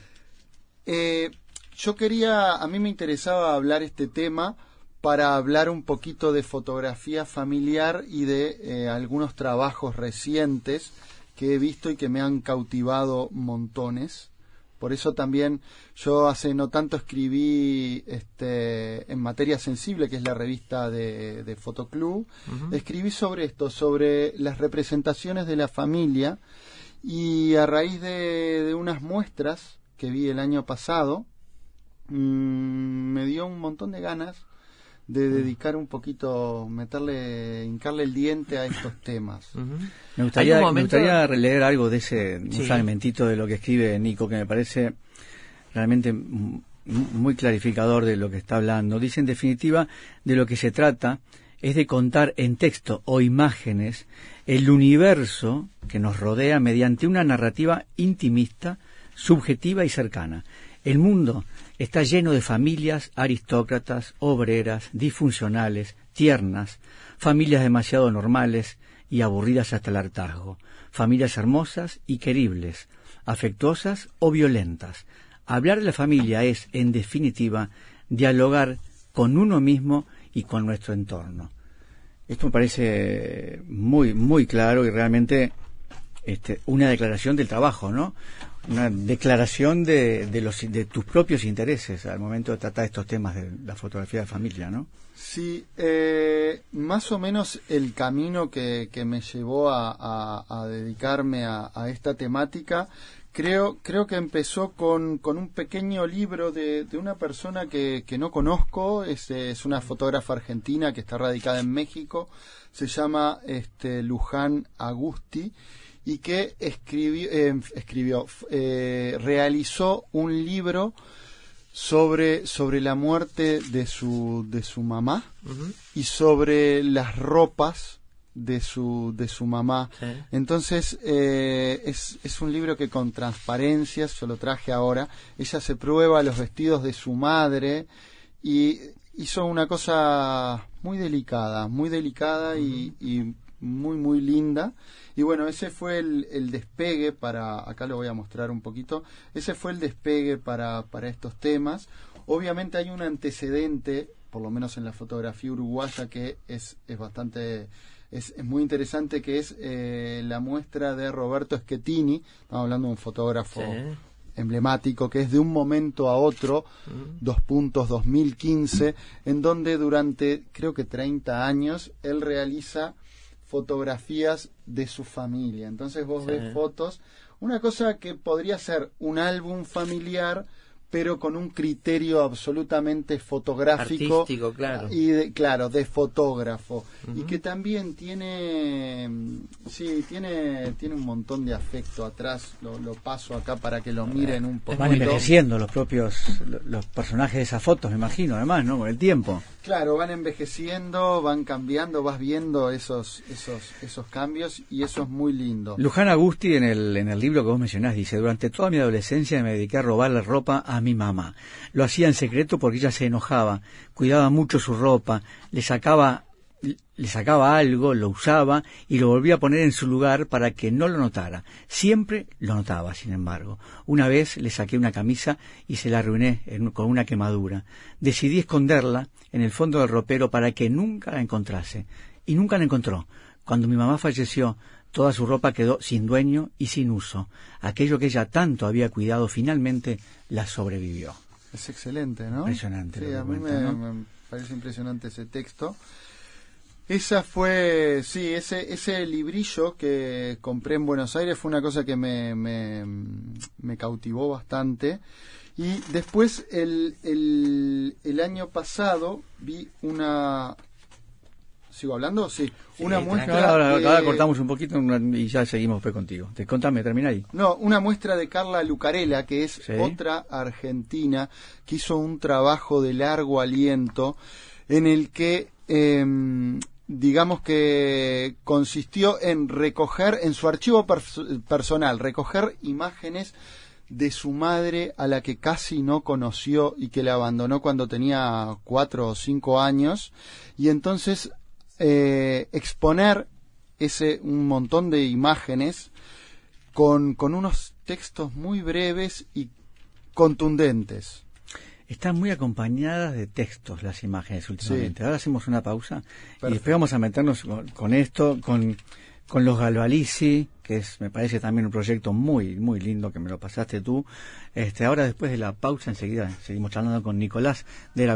S5: Eh, yo quería, a mí me interesaba hablar este tema para hablar un poquito de fotografía familiar y de eh, algunos trabajos recientes que he visto y que me han cautivado montones. Por eso también yo hace no tanto escribí este, en Materia Sensible, que es la revista de, de Fotoclub, escribí sobre esto, sobre las representaciones de la familia y a raíz de, de unas muestras que vi el año pasado, mm, me dio un montón de ganas de dedicar un poquito, meterle, hincarle el diente a estos temas.
S2: Me gustaría, me gustaría releer algo de ese, un
S1: Sí.
S2: fragmentito de lo que escribe Nico, que me parece realmente muy clarificador de lo que está hablando. Dice, en definitiva, de lo que se trata es de contar en texto o imágenes el universo que nos rodea mediante una narrativa intimista, subjetiva y cercana. El mundo está lleno de familias aristócratas, obreras, disfuncionales, tiernas, familias demasiado normales y aburridas hasta el hartazgo, familias hermosas y queribles, afectuosas o violentas. Hablar de la familia es, en definitiva, dialogar con uno mismo y con nuestro entorno. Esto me parece muy, muy claro y realmente este, una declaración del trabajo, ¿no? Una declaración de, de, los, de tus propios intereses al momento de tratar estos temas de la fotografía de familia, ¿no?
S5: Sí, eh, más o menos el camino que, que me llevó a, a- dedicarme a, a esta temática Creo, creo que empezó con, con un pequeño libro de, de una persona que, que no conozco, es, es una fotógrafa argentina que está radicada en México, se llama este, Luján Agusti y que escribió, eh, escribió f- eh, realizó un libro sobre, sobre la muerte de su, de su mamá y sobre las ropas de su, de su mamá.
S1: Sí.
S5: Entonces, eh, es, es un libro que con transparencias, yo lo traje ahora, ella se prueba los vestidos de su madre y hizo una cosa muy delicada, muy delicada y, y muy, muy linda. Y bueno, ese fue el, el despegue para, acá lo voy a mostrar un poquito, ese fue el despegue para, para estos temas. Obviamente hay un antecedente, por lo menos en la fotografía uruguaya, que es, es bastante es, es muy interesante que es eh, la muestra de Roberto Schettini, estamos hablando de un fotógrafo
S1: Sí.
S5: emblemático, que es de un momento a otro, dos puntos 2015, en donde durante creo que 30 años él realiza fotografías de su familia. Entonces vos
S1: Sí.
S5: ves fotos, una cosa que podría ser un álbum familiar, pero con un criterio absolutamente fotográfico
S1: Artístico, claro.
S5: y de, claro de fotógrafo y que también tiene mm, sí tiene tiene un montón de afecto atrás lo, lo paso acá para que lo miren un
S2: Van
S5: poquito
S2: envejeciendo los propios lo- los personajes de esas fotos, me imagino, además, ¿no? Con el tiempo.
S5: claro van envejeciendo van cambiando vas viendo esos esos esos cambios y eso es muy lindo
S2: Luján Agusti en el, en el libro que vos mencionás dice, durante toda mi adolescencia me dediqué a robarle ropa a mi mamá. Lo hacía en secreto porque ella se enojaba, cuidaba mucho su ropa, le sacaba le sacaba algo, lo usaba y lo volvía a poner en su lugar para que no lo notara. Siempre lo notaba, sin embargo. Una vez le saqué una camisa y se la arruiné con una quemadura. Decidí esconderla en el fondo del ropero para que nunca la encontrase. Y nunca la encontró. Cuando mi mamá falleció, toda su ropa quedó sin dueño y sin uso. Aquello que ella tanto había cuidado finalmente la sobrevivió.
S5: es excelente no
S2: Impresionante
S5: sí, a mí
S2: cuenta,
S5: me,
S2: ¿no?
S5: me parece impresionante ese texto esa fue, sí, ese, ese librillo que compré en Buenos Aires fue una cosa que me, me, me cautivó bastante. Y después, el, el, el año pasado, vi una... ¿Sigo hablando? Sí. una muestra
S2: Ahora, ahora-
S5: de-
S2: ahora cortamos un poquito y ya seguimos después contigo. Te, contame, termina ahí.
S5: No, una muestra de Carla Lucarela, que es
S2: Sí.
S5: otra argentina, que hizo un trabajo de largo aliento en el que, em, digamos que consistió en recoger, en su archivo pers- personal, recoger imágenes de su madre a la que casi no conoció y que la abandonó cuando tenía cuatro o cinco años, y entonces eh, exponer ese un montón de imágenes con, con unos textos muy breves y contundentes.
S2: Están muy acompañadas de textos las imágenes últimamente.
S5: Sí.
S2: Ahora hacemos una pausa y después vamos a meternos con, con esto, con, con los Galvalici, que es, me parece también un proyecto muy, muy lindo que me lo pasaste tú. Este, ahora después de la pausa enseguida seguimos charlando con Nicolás de la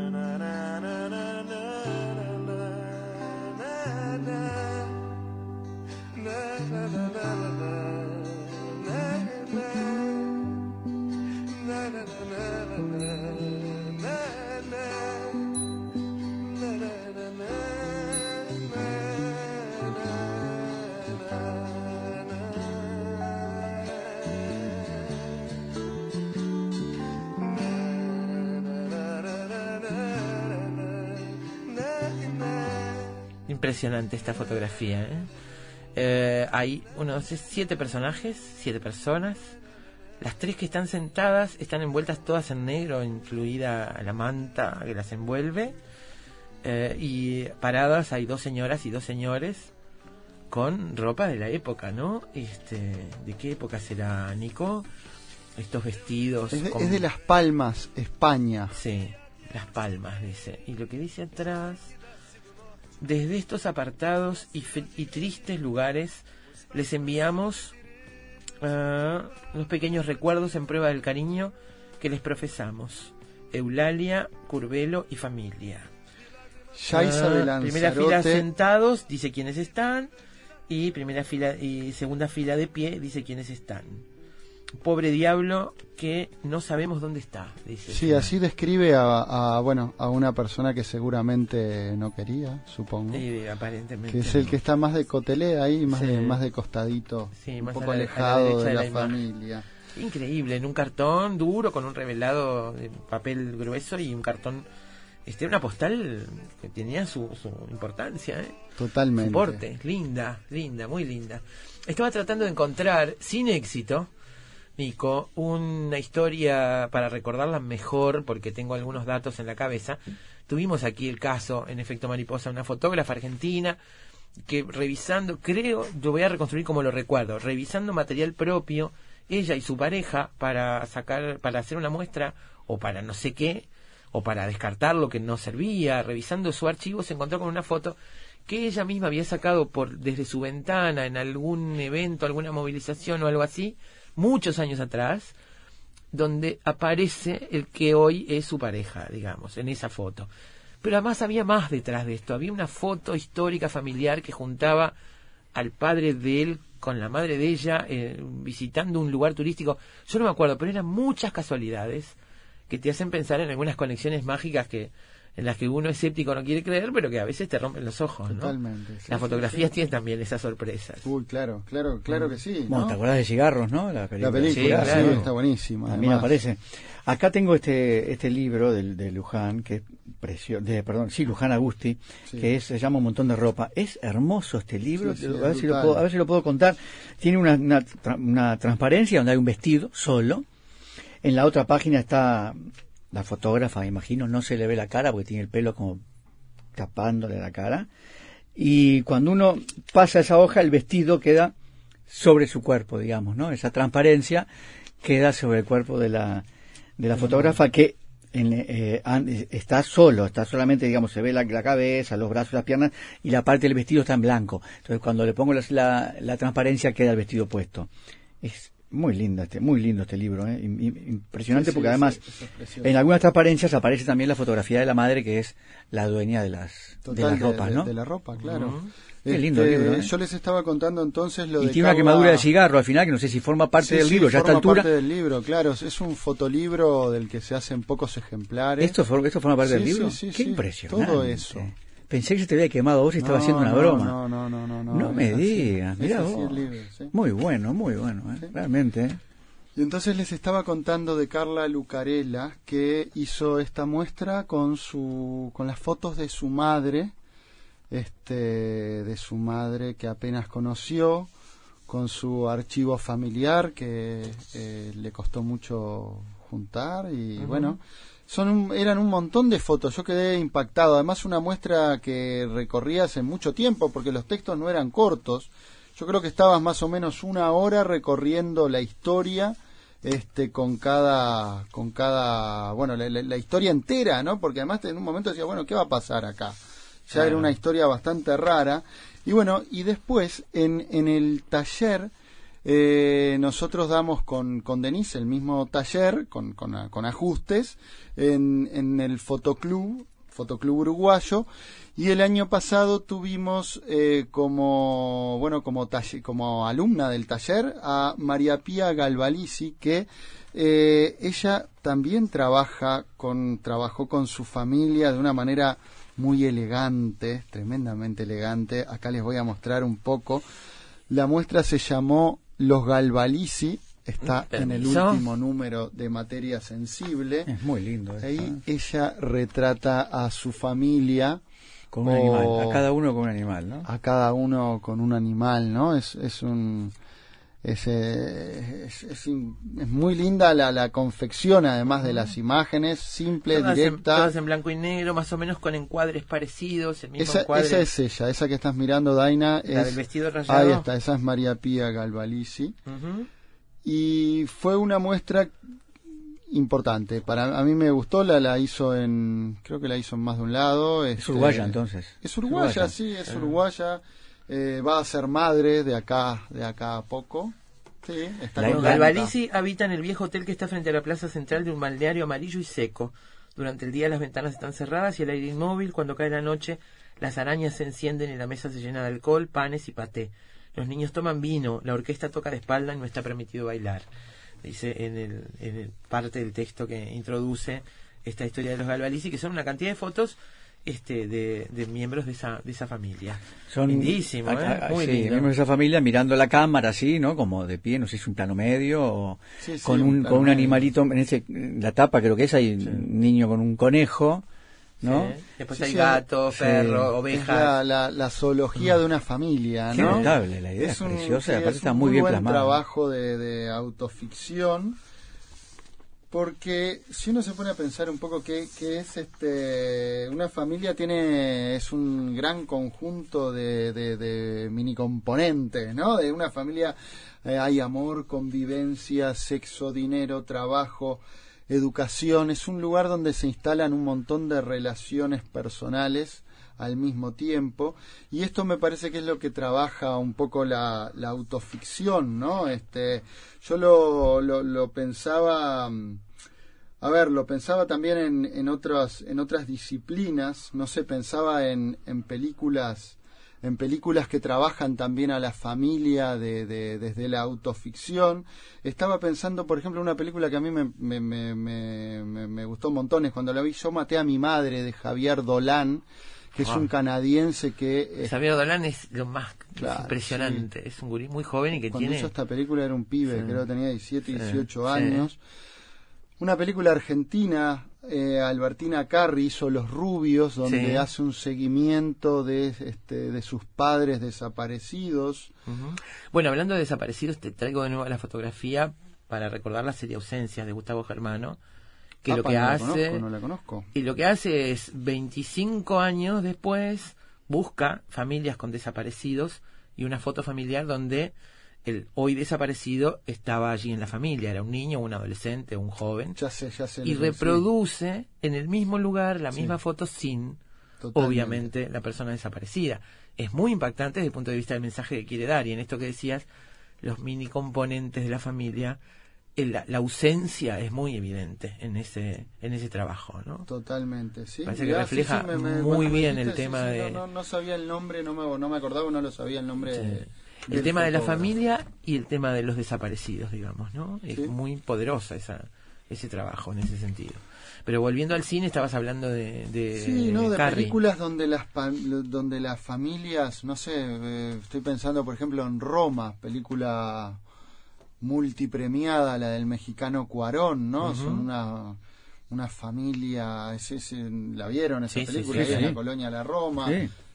S1: Impresionante esta fotografía. ¿eh? Eh, hay unos siete personajes, siete personas. Las tres que están sentadas están envueltas todas en negro, incluida la manta que las envuelve. Eh, y paradas hay dos señoras y dos señores con ropa de la época, ¿no? Este, ¿De qué época será, Nico? Estos vestidos.
S5: Es de,
S1: con-
S5: es de Las Palmas, España.
S1: Sí, Las Palmas, dice. Y lo que dice atrás, desde estos apartados y, y tristes lugares, les enviamos ah, los pequeños recuerdos en prueba del cariño que les profesamos. Eulalia, Curvelo y familia.
S5: De
S1: Ah, primera fila sentados, dice quiénes están. Y primera fila y segunda fila de pie, dice quiénes están. Pobre diablo que no sabemos dónde está, dice.
S5: Sí, así describe a, a, bueno, a una persona que seguramente no quería, supongo.
S1: Eh, aparentemente.
S5: que es el que está más de cotelé ahí, más,
S1: Sí.
S5: de, más de costadito,
S1: Sí,
S5: un
S1: más
S5: poco
S1: la- la
S5: alejado de
S1: de
S5: la,
S1: la imagen.
S5: familia.
S1: Increíble, en un cartón duro con un revelado de papel grueso y un cartón. Este, una postal que tenía su, su importancia, ¿eh?
S5: Totalmente.
S1: Linda, linda, muy linda. Estaba tratando de encontrar, sin éxito, Una historia para recordarla mejor, porque tengo algunos datos en la cabeza. Tuvimos aquí el caso, en efecto mariposa, una fotógrafa argentina que revisando, creo, lo voy a reconstruir como lo recuerdo, revisando material propio, ella y su pareja para sacar, para hacer una muestra o para no sé qué, o para descartar lo que no servía, revisando su archivo se encontró con una foto que ella misma había sacado por desde su ventana en algún evento, alguna movilización o algo así, muchos años atrás, donde aparece el que hoy es su pareja, digamos, en esa foto. Pero además había más detrás de esto, había una foto histórica familiar que juntaba al padre de él con la madre de ella eh, visitando un lugar turístico. Yo no me acuerdo, pero eran muchas casualidades que te hacen pensar en algunas conexiones mágicas que en las que uno escéptico no quiere creer, pero que a veces te rompen los ojos, ¿no?
S5: Totalmente. sí,
S1: Las fotografías
S5: sí.
S1: tienen también esas sorpresas.
S5: Uy, claro, claro, claro que sí.
S2: Bueno,
S5: ¿no?
S2: ¿te acordás de Cigarros, no? La
S5: La
S2: película.
S5: película,
S1: Sí,
S5: sí,
S1: claro.
S5: está buenísima.
S2: También aparece. Acá tengo este este libro de Luján, que es precioso, de, perdón, sí, Luján Agusti,
S5: Sí.
S2: que es, se llama Un montón de ropa. Es hermoso este libro,
S5: Sí, sí,
S2: a,
S5: es
S2: ver si lo puedo, a ver si lo puedo contar. Tiene una, una, tra- una transparencia donde hay un vestido solo. En la otra página está la fotógrafa, me imagino, no se le ve la cara porque tiene el pelo como tapándole la cara. Y cuando uno pasa esa hoja, el vestido queda sobre su cuerpo, digamos, ¿no? Esa transparencia queda sobre el cuerpo de la, de la fotógrafa que en, eh, está solo, está solamente, digamos, se ve la, la cabeza, los brazos, las piernas y la parte del vestido está en blanco. Entonces, cuando le pongo las- la, la transparencia, queda el vestido puesto. Es muy lindo este, muy lindo este libro, ¿eh? Im- im- impresionante
S5: Sí, sí,
S2: porque además en algunas transparencias aparece también la fotografía de la madre que es la dueña de las, de
S5: Total,
S2: las ropas,
S5: de,
S2: ¿no?
S5: de la ropa, claro.
S1: Ujú.
S2: Qué lindo
S5: Este,
S2: libro, ¿eh?
S5: Yo les estaba contando entonces lo
S2: y
S5: de
S2: tiene una quemadura de cigarro al final que no sé si forma parte
S5: Sí,
S2: del
S5: sí,
S2: libro ya a esta
S5: forma
S2: altura.
S5: parte del libro, claro. Es un fotolibro del que se hacen pocos ejemplares.
S2: ¿Esto, for- ¿Esto forma parte
S5: Sí,
S2: del libro?
S5: sí, sí,
S2: Qué
S5: sí.
S2: impresionante.
S5: Todo eso.
S2: Pensé que se te había quemado a vos y estaba
S5: No,
S2: haciendo una
S5: no,
S2: broma.
S5: No, no, no, no. No,
S2: No me
S5: así.
S2: digas,
S5: Es
S2: mirá
S5: así
S2: vos.
S5: sí.
S2: Muy bueno, muy bueno, ¿eh?
S5: Sí.
S2: realmente. ¿eh?
S5: Y entonces les estaba contando de Carla Lucarella que hizo esta muestra con su con las fotos de su madre, este de su madre que apenas conoció, con su archivo familiar que eh, le costó mucho juntar y bueno, son un- eran un montón de fotos, yo quedé impactado, además una muestra que recorría hace mucho tiempo porque los textos no eran cortos. Yo creo que estabas más o menos una hora recorriendo la historia este con cada con cada bueno la, la- la historia entera no porque además en un momento decía bueno qué va a pasar acá ya era una historia bastante rara. Y bueno y después en, en el taller eh, nosotros damos con, con Denise el mismo taller con, con, ajustes en, en el fotoclub fotoclub uruguayo. Y el año pasado tuvimos eh, como bueno como talle- como alumna del taller a María Pía Galvalici que eh, ella también trabaja con trabajó con su familia de una manera muy elegante tremendamente elegante. Acá les voy a mostrar un poco. La muestra se llamó Los Galvalici está en el último número de materia sensible
S2: Es muy lindo.
S5: Ahí
S2: ¿eh?
S5: ella retrata a su familia,
S2: Con un
S5: o-
S2: animal, a cada uno con un animal, ¿no?
S5: a cada uno con un animal, ¿no? Es, es un es, eh, es, es es muy linda la, la confección, además de las imágenes, simple,
S1: Todas en,
S5: directa.
S1: todas en blanco y negro, más o menos con encuadres parecidos, el mismo
S5: Esa,
S1: encuadre.
S5: esa es ella, esa que estás mirando, Daina.
S1: La
S5: es,
S1: del vestido rayado.
S5: Ahí está, esa es María Pía Galvalici.
S1: Ujú.
S5: Y fue una muestra importante. Para a mí me gustó, la, la hizo en, creo que la hizo en más de un lado.
S2: Es
S5: este,
S2: uruguaya entonces.
S5: Es uruguaya,
S2: Uruguaya.
S5: sí, es uruguaya. Eh, va a ser madre de acá, de acá a poco. Sí, está
S2: La-
S1: habita en el viejo hotel que está frente a la plaza central de un balneario amarillo y seco. Durante el día las ventanas están cerradas y el aire inmóvil. Cuando cae la noche, las arañas se encienden y la mesa se llena de alcohol, panes y paté. Los niños toman vino, la orquesta toca de espalda y no está permitido bailar. Dice en el, en el parte del texto que introduce esta historia de los Galvalici, que son una cantidad de fotos este, de, de miembros de esa, de esa familia.
S2: Son
S1: Lindísimo,
S2: a-
S1: ¿eh? Muy
S2: sí,
S1: lindo.
S2: miembros de esa familia mirando la cámara así, ¿no? Como de pie, no sé si es un plano medio o
S5: Sí, sí,
S2: con
S5: un
S2: un, con un
S5: medio.
S2: animalito en ese en la tapa creo que es hay un niño con un conejo, ¿no?
S1: Sí. Después
S5: Sí,
S1: hay
S5: sí,
S1: gatos,
S2: sí.
S1: perros,
S5: Es
S1: ovejas.
S5: la, la, la zoología de una familia,
S2: Qué
S5: ¿no?
S2: notable, la idea es
S5: un-
S2: preciosa, aparte
S5: es
S2: está
S5: un
S2: muy bien
S5: buen
S2: plasmada.
S5: trabajo de, de autoficción porque si uno se pone a pensar un poco qué es este una familia tiene es un gran conjunto de, de, de mini componentes no de una familia eh, hay amor convivencia sexo dinero trabajo educación. Es un lugar donde se instalan un montón de relaciones personales al mismo tiempo y esto me parece que es lo que trabaja un poco la, la autoficción no este yo lo, lo, lo pensaba mm, a ver lo pensaba también en, en otras en otras disciplinas no sé pensaba en, en películas en películas que trabajan también a la familia de, de- desde la autoficción. Estaba pensando, por ejemplo, una película que a mí me, me- me- me gustó montones. Cuando la vi, Yo maté a mi madre, de Javier Dolan, que es
S1: Ah.
S5: un canadiense que... eh,
S1: Xavier Dolan es lo más
S5: Claro,
S1: impresionante. Es un gurí muy joven y que
S5: cuando
S1: tiene.
S5: hizo esta película era un pibe,
S1: Sí.
S5: creo que tenía 17,
S1: Sí,
S5: 18
S1: sí.
S5: años. Una película argentina, eh, Albertina Carri hizo Los Rubios, donde
S1: Sí.
S5: hace un seguimiento de, este, de sus padres desaparecidos.
S1: Bueno, hablando de desaparecidos, te traigo de nuevo la fotografía para recordar la serie Ausencias de Gustavo Germano. Que lo que
S5: no la
S1: hace.
S5: conozco, no la conozco.
S1: Y lo que hace es 25 años después busca familias con desaparecidos y una foto familiar donde el hoy desaparecido estaba allí en la familia, era un niño, un adolescente, un joven
S5: Ya sé, ya sé.
S1: y
S5: sí,
S1: reproduce en el mismo lugar la
S5: Sí.
S1: misma foto sin
S5: totalmente.
S1: obviamente la persona desaparecida. Es muy impactante desde el punto de vista del mensaje que quiere dar y en esto que decías, los mini componentes de la familia, la, la ausencia es muy evidente en ese en ese trabajo, ¿no?
S5: Totalmente, sí.
S1: Parece que refleja
S5: me- me-
S1: muy bien el tema de-
S5: No, no, sabía el nombre, no me, no me acordaba, no lo sabía el nombre. De-
S1: El tema de la familia y el tema de los desaparecidos, digamos, ¿no? Es muy poderosa esa ese trabajo en ese sentido. Pero volviendo al cine, estabas hablando de, de
S5: Sí, ¿no? De
S1: Carrie.
S5: películas donde las, donde las familias, no sé, eh, estoy pensando por ejemplo en Roma, película multipremiada, la del mexicano Cuarón, ¿no? Son una, una familia, es, es- la vieron esa
S1: Sí,
S5: película,
S2: sí,
S5: ahí en la colonia La Roma.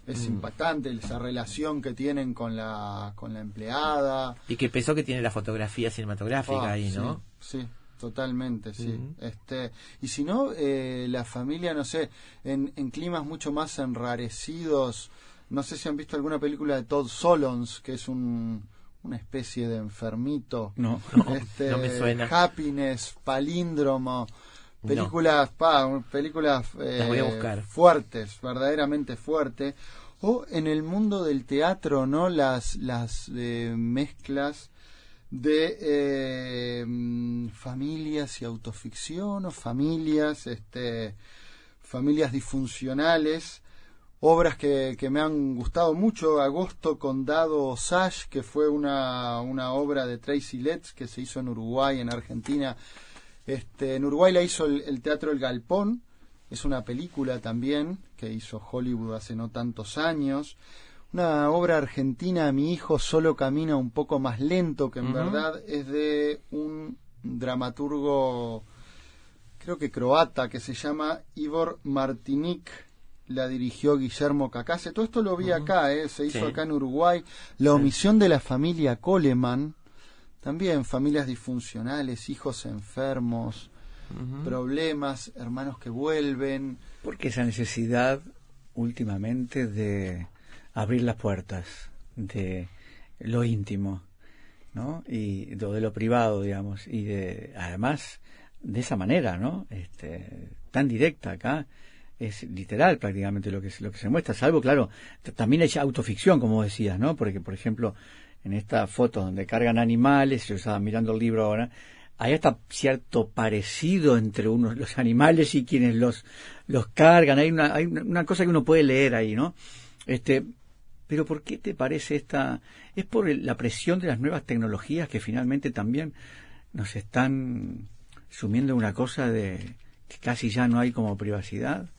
S5: Es
S1: Mm.
S5: impactante esa relación que tienen con la, con la empleada.
S1: Y qué peso que tiene la fotografía cinematográfica
S5: Ah,
S1: ahí, ¿no?
S5: Sí, totalmente, sí. Este, y si no, eh, la familia, no sé, en, en climas mucho más enrarecidos, no sé si han visto alguna película de Todd Solons, que es un, una especie de enfermito. [LAUGHS]
S2: No.
S5: Este,
S1: no me suena.
S5: Happiness, Palíndromo, películas, pa, películas eh,
S1: Las voy a buscar.
S5: fuertes, verdaderamente fuertes. O en el mundo del teatro, ¿no? Las, las eh, mezclas de eh, mm, familias y autoficción o familias, este, familias disfuncionales, obras que, que me han gustado mucho, Agosto Condado Osage, que fue una, una obra de Tracy Letts que se hizo en Uruguay, en Argentina. Este, en Uruguay la hizo el, el Teatro El Galpón, es una película también que hizo Hollywood hace no tantos años. Una obra argentina, Mi hijo solo camina un poco más lento, que en verdad es de un dramaturgo, creo que croata, que se llama Ivor Martinic. La dirigió Guillermo Cacase. Todo esto lo vi acá, ¿eh? se hizo
S1: Sí.
S5: acá en Uruguay. La omisión de la familia Coleman, también familias disfuncionales, hijos enfermos, problemas, hermanos que vuelven.
S2: Porque esa necesidad últimamente de abrir las puertas de lo íntimo, ¿no? Y de, de lo privado, digamos, y de además de esa manera, ¿no? Este, tan directa acá es literal prácticamente lo que lo que se muestra, salvo claro, también hay autoficción como decías, ¿no? Porque por ejemplo, en esta foto donde cargan animales, yo estaba mirando el libro ahora, hay hasta cierto parecido entre unos los animales y quienes los los cargan, hay una hay una- cosa que uno puede leer ahí, ¿no? Este, pero ¿por qué te parece esta es por la presión de las nuevas tecnologías que finalmente también nos están sumiendo en una cosa de que casi ya no hay como privacidad?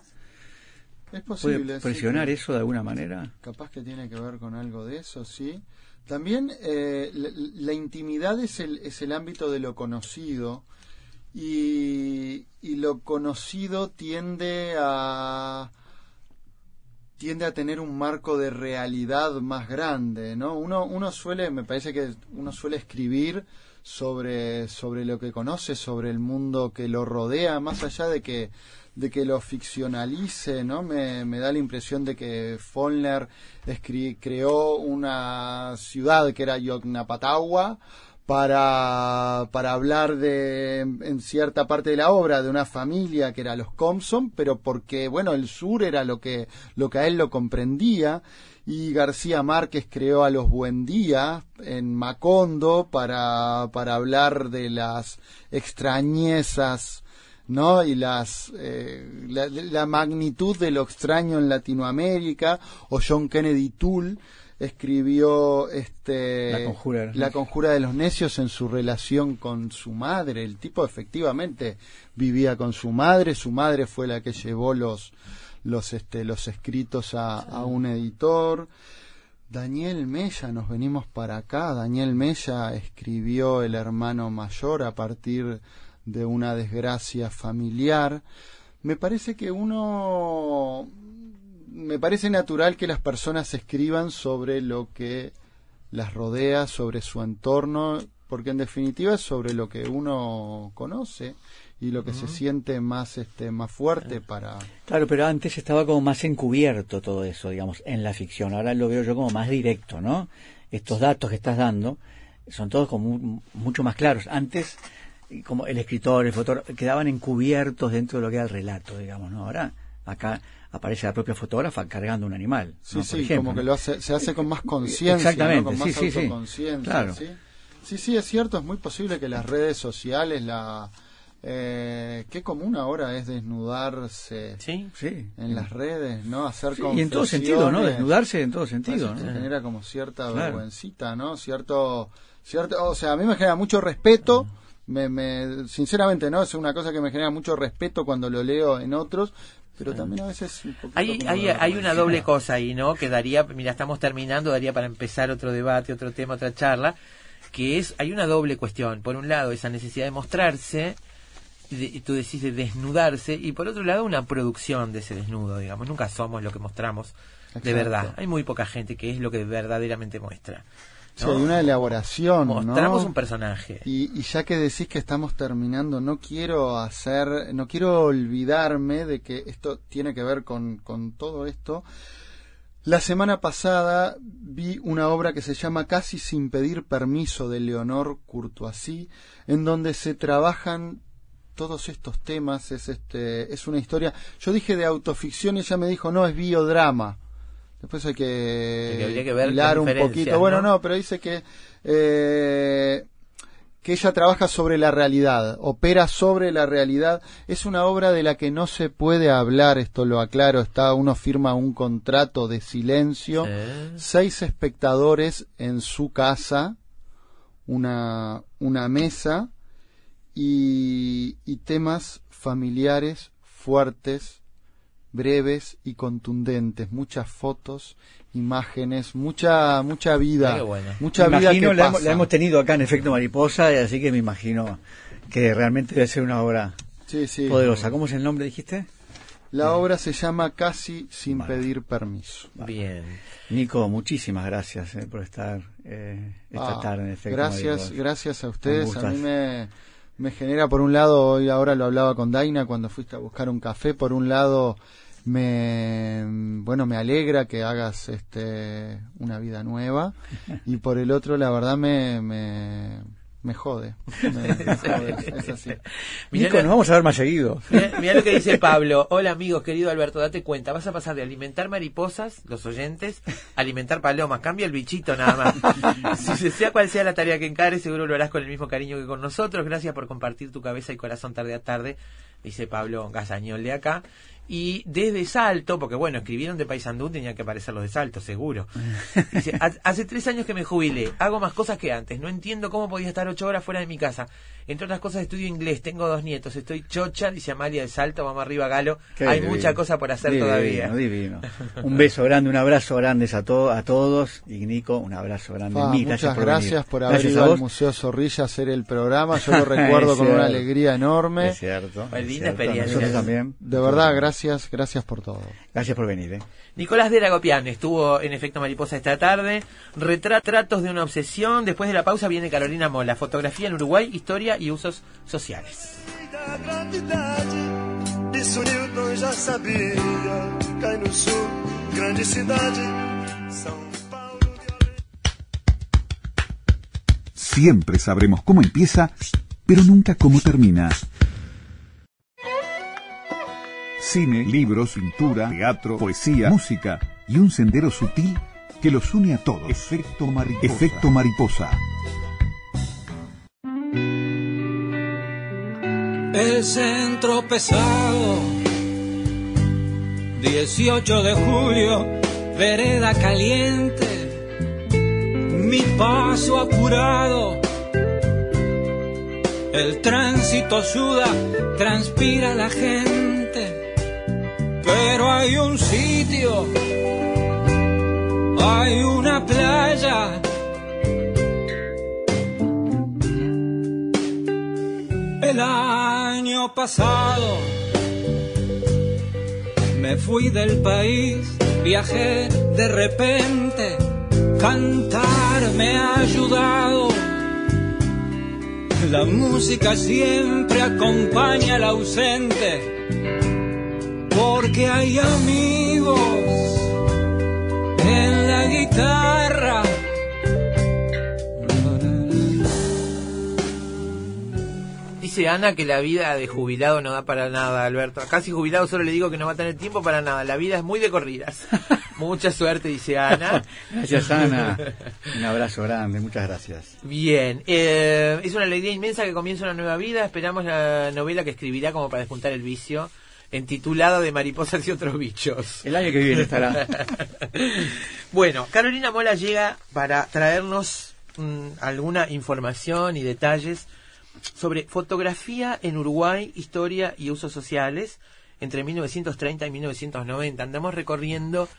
S5: Es
S2: ¿Puede
S5: posible. sí,
S2: presionar eso de alguna manera?
S5: Capaz que tiene que ver con algo de eso, sí. También eh, la, la intimidad es el, es el ámbito de lo conocido y, y lo conocido tiende a tiende a tener un marco de realidad más grande, ¿no? Uno, uno suele, me parece que uno suele escribir sobre, sobre lo que conoce, sobre el mundo que lo rodea, más allá de que, de que lo ficcionalice, ¿no? Me, me da la impresión de que Follner creó una ciudad que era Yoknapatagua para, para hablar de, en cierta parte de la obra, de una familia que era los Compson, pero porque, bueno, el sur era lo que, lo que a él lo comprendía, y García Márquez creó a los Buendía en Macondo para, para hablar de las extrañezas ¿no? Y las, eh, la, la magnitud de lo extraño en Latinoamérica, o John Kennedy Toole escribió este
S2: La conjura de los
S5: La
S2: necios.
S5: conjura de los necios en su relación con su madre. El tipo efectivamente vivía con su madre, su madre fue la que llevó los los este los escritos a, a un editor. Daniel Mella, nos venimos para acá. Daniel Mella escribió El hermano mayor a partir de una desgracia familiar. Me parece que uno. Me parece natural que las personas escriban sobre lo que las rodea, sobre su entorno, porque en definitiva es sobre lo que uno conoce y lo que se siente más este más fuerte para
S2: Claro, pero antes estaba como más encubierto todo eso, digamos, en la ficción. Ahora lo veo yo como más directo, ¿no? Estos datos que estás dando son todos como mu- mucho más claros. Antes, como el escritor, el fotógrafo, quedaban encubiertos dentro de lo que era el relato, digamos, ¿no? Ahora, acá aparece la propia fotógrafa cargando un animal.
S5: Sí,
S2: ¿no? Por
S5: sí,
S2: ejemplo,
S5: como que lo hace, se hace con más [LAUGHS] conciencia,
S2: Exactamente,
S5: ¿no? con más
S2: sí, sí, sí.
S5: autoconciencia,
S2: Claro.
S5: ¿sí? sí, sí, es cierto, es muy posible que las redes sociales, la eh, qué común ahora es desnudarse
S1: ¿Sí?
S2: Sí.
S5: en las redes, ¿no? Hacer
S2: Sí, y en todo sentido, ¿no? Desnudarse en todo sentido, ¿no?
S5: genera como cierta
S2: Claro.
S5: vergüencita, ¿no? Cierto, cierto, o sea, a mí me genera mucho respeto, me, me, sinceramente, ¿no? Es una cosa que me genera mucho respeto cuando lo leo en otros, pero también a veces un
S1: Hay, hay, hay una doble [LAUGHS] cosa ahí, ¿no? Que daría, mira, estamos terminando, daría para empezar otro debate, otro tema, otra charla, que es, hay una doble cuestión. Por un lado, esa necesidad de mostrarse, y, de- y tú decís de desnudarse, y por otro lado, una producción de ese desnudo, digamos. Nunca somos lo que mostramos de verdad. Hay muy poca gente que es lo que verdaderamente muestra.
S5: Sí,
S1: ¿no?
S5: hay una elaboración,
S1: Mostramos
S5: ¿no?
S1: un personaje.
S5: Y, y ya que decís que estamos terminando, no quiero hacer, no quiero olvidarme de que esto tiene que ver con, con todo esto. La semana pasada vi una obra que se llama Casi sin pedir permiso de Leonor Courtoisy, en donde se trabajan todos estos temas. Es este, es una historia. Yo dije de autoficción y ella me dijo no es biodrama. Después hay que,
S1: Que que ver
S5: hilar un poquito. Bueno,
S1: ¿no?
S5: no, pero dice que eh, que ella trabaja sobre la realidad, opera sobre la realidad. Es una obra de la que no se puede hablar, esto lo aclaro, está uno firma un contrato de silencio,
S1: Eh,
S5: seis espectadores en su casa, una, una mesa y, y temas familiares fuertes, breves y contundentes, muchas fotos, imágenes, mucha mucha vida,
S1: Qué bueno.
S5: mucha
S2: Me
S5: vida
S2: imagino,
S5: que
S2: la,
S5: pasa.
S2: hemos, la hemos tenido acá en Efecto Mariposa, así que me imagino que realmente debe ser una obra
S5: Sí, sí.
S2: poderosa. ¿Cómo es el nombre, dijiste?
S5: La obra se llama Casi sin
S2: Vale.
S5: pedir permiso.
S1: bien.
S2: Nico, muchísimas gracias eh, por estar eh, esta
S5: Ah,
S2: tarde en efecto.
S5: gracias,
S2: Mariposa.
S5: gracias a ustedes. A mí me, me genera, por un lado, hoy ahora lo hablaba con Daina cuando fuiste a buscar un café, por un lado me bueno me alegra que hagas este una vida nueva y por el otro la verdad me me, me jode, [LAUGHS] Me- me jode, es así.
S1: Mirá
S2: Nico,
S1: la-
S2: nos vamos a ver más seguido.
S1: Mirá lo que dice Pablo. Hola amigos, querido Alberto, date cuenta. Vas a pasar de alimentar mariposas, los oyentes, a alimentar palomas. Cambia el bichito nada más. [LAUGHS] Si sea cual sea la tarea que encares, seguro lo harás con el mismo cariño que con nosotros. Gracias por compartir tu cabeza y corazón tarde a tarde, dice Pablo Gazañol de acá. Y desde Salto, porque bueno, escribieron de Paysandú, tenía que aparecer los de Salto, seguro. [LAUGHS] Dice, "Ha- hace tres años que me jubilé, hago más cosas que antes, no entiendo cómo podía estar ocho horas fuera de mi casa. Entre otras cosas estudio inglés, tengo dos nietos, estoy chocha, dice Amalia de Salto, vamos arriba Galo,
S2: Qué
S1: hay
S2: divino.
S1: mucha cosa por hacer
S2: Divino,
S1: todavía.
S2: Divino. [LAUGHS] Un beso grande, un abrazo grande a, to- a todos. Y Nico, un abrazo grande.
S5: Fa,
S2: Mil
S5: muchas
S2: por
S5: gracias por haber
S2: Gracias
S5: ido al. Museo Zorrilla a hacer el programa. Yo lo [LAUGHS] recuerdo con una alegría enorme.
S2: Es cierto. Es
S1: linda
S2: cierto.
S1: experiencia.
S2: Nosotros también.
S5: De verdad, gracias, gracias por todo.
S2: Gracias por venir. ¿eh?
S1: Nicolás de Lagopián estuvo en efecto mariposa esta tarde. Retratos de una obsesión. Después de la pausa viene Carolina Mola. Fotografía en Uruguay, historia y usos sociales.
S3: Siempre sabremos cómo empieza, pero nunca cómo termina. Cine, libros, pintura, teatro, poesía, música y un sendero sutil que los une a todos. Efecto mariposa. Efecto mariposa.
S6: El centro pesado, 18 de julio, vereda caliente, mi paso apurado, el tránsito suda, transpira la gente, pero hay un sitio, hay una playa. El año pasado me fui del país, viajé de repente, cantar me ha ayudado. La música siempre acompaña al ausente, porque hay amigos en la guitarra.
S1: Dice Ana que la vida de jubilado no da para nada, Alberto. Casi jubilado solo le digo que no va a tener tiempo para nada. La vida es muy de corridas. [LAUGHS] Mucha suerte, dice Ana. [LAUGHS]
S2: Gracias, Ana. Un abrazo grande. Muchas gracias.
S1: Bien, eh, es una alegría inmensa que comience una nueva vida. Esperamos la novela que escribirá como para despuntar el vicio, entitulada de Mariposas y otros bichos.
S2: El año que viene estará. [LAUGHS]
S1: Bueno, Carolina Mola llega para traernos mm, alguna información y detalles sobre fotografía en Uruguay, historia y usos sociales entre 1930 y 1990. Andamos recorriendo,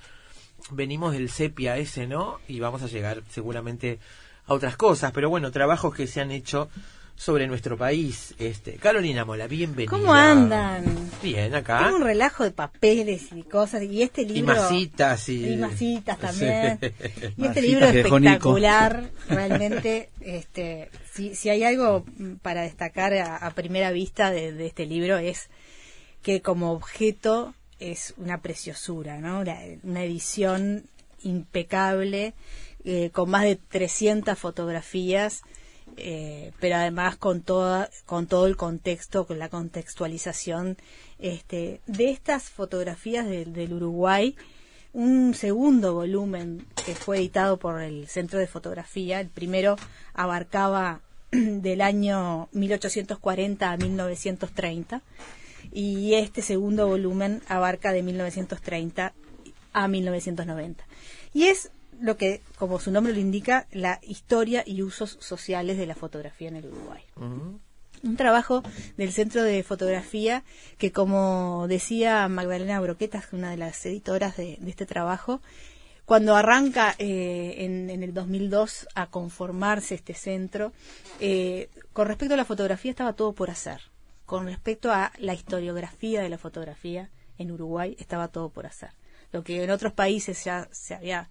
S1: venimos del sepia ese, ¿no? Y vamos a llegar seguramente a otras cosas, pero bueno, trabajos que se han hecho sobre nuestro país. Este, Carolina Mola, bienvenida.
S7: ¿Cómo andan?
S1: Bien, acá.
S7: Tengo un relajo de papeles y cosas. Y este
S1: Y
S7: libro.
S1: masitas y...
S7: y masitas también.
S1: Sí. [LAUGHS]
S7: Y este
S2: Masitas
S7: libro espectacular. Realmente, [LAUGHS] este, si, si hay algo para destacar a, a primera vista de, de este libro es que como objeto es una preciosura, ¿no? La- una edición impecable, eh, con más de 300 fotografías, eh, pero además con toda, con todo el contexto, con la contextualización este, de estas fotografías del- del Uruguay, un segundo volumen que fue editado por el Centro de Fotografía. El primero abarcaba [CLEARS THROAT] del año 1840 a 1930 y este segundo volumen abarca de 1930 a 1990. Y es lo que, como su nombre lo indica, la historia y usos sociales de la fotografía en el Uruguay un trabajo del Centro de Fotografía que, como decía Magdalena Broquetas, una de las editoras de, de este trabajo, cuando arranca eh, en, en el 2002 a conformarse este centro, eh, con respecto a la fotografía estaba todo por hacer. Con respecto a la historiografía de la fotografía en Uruguay estaba todo por hacer. Lo que en otros países ya se había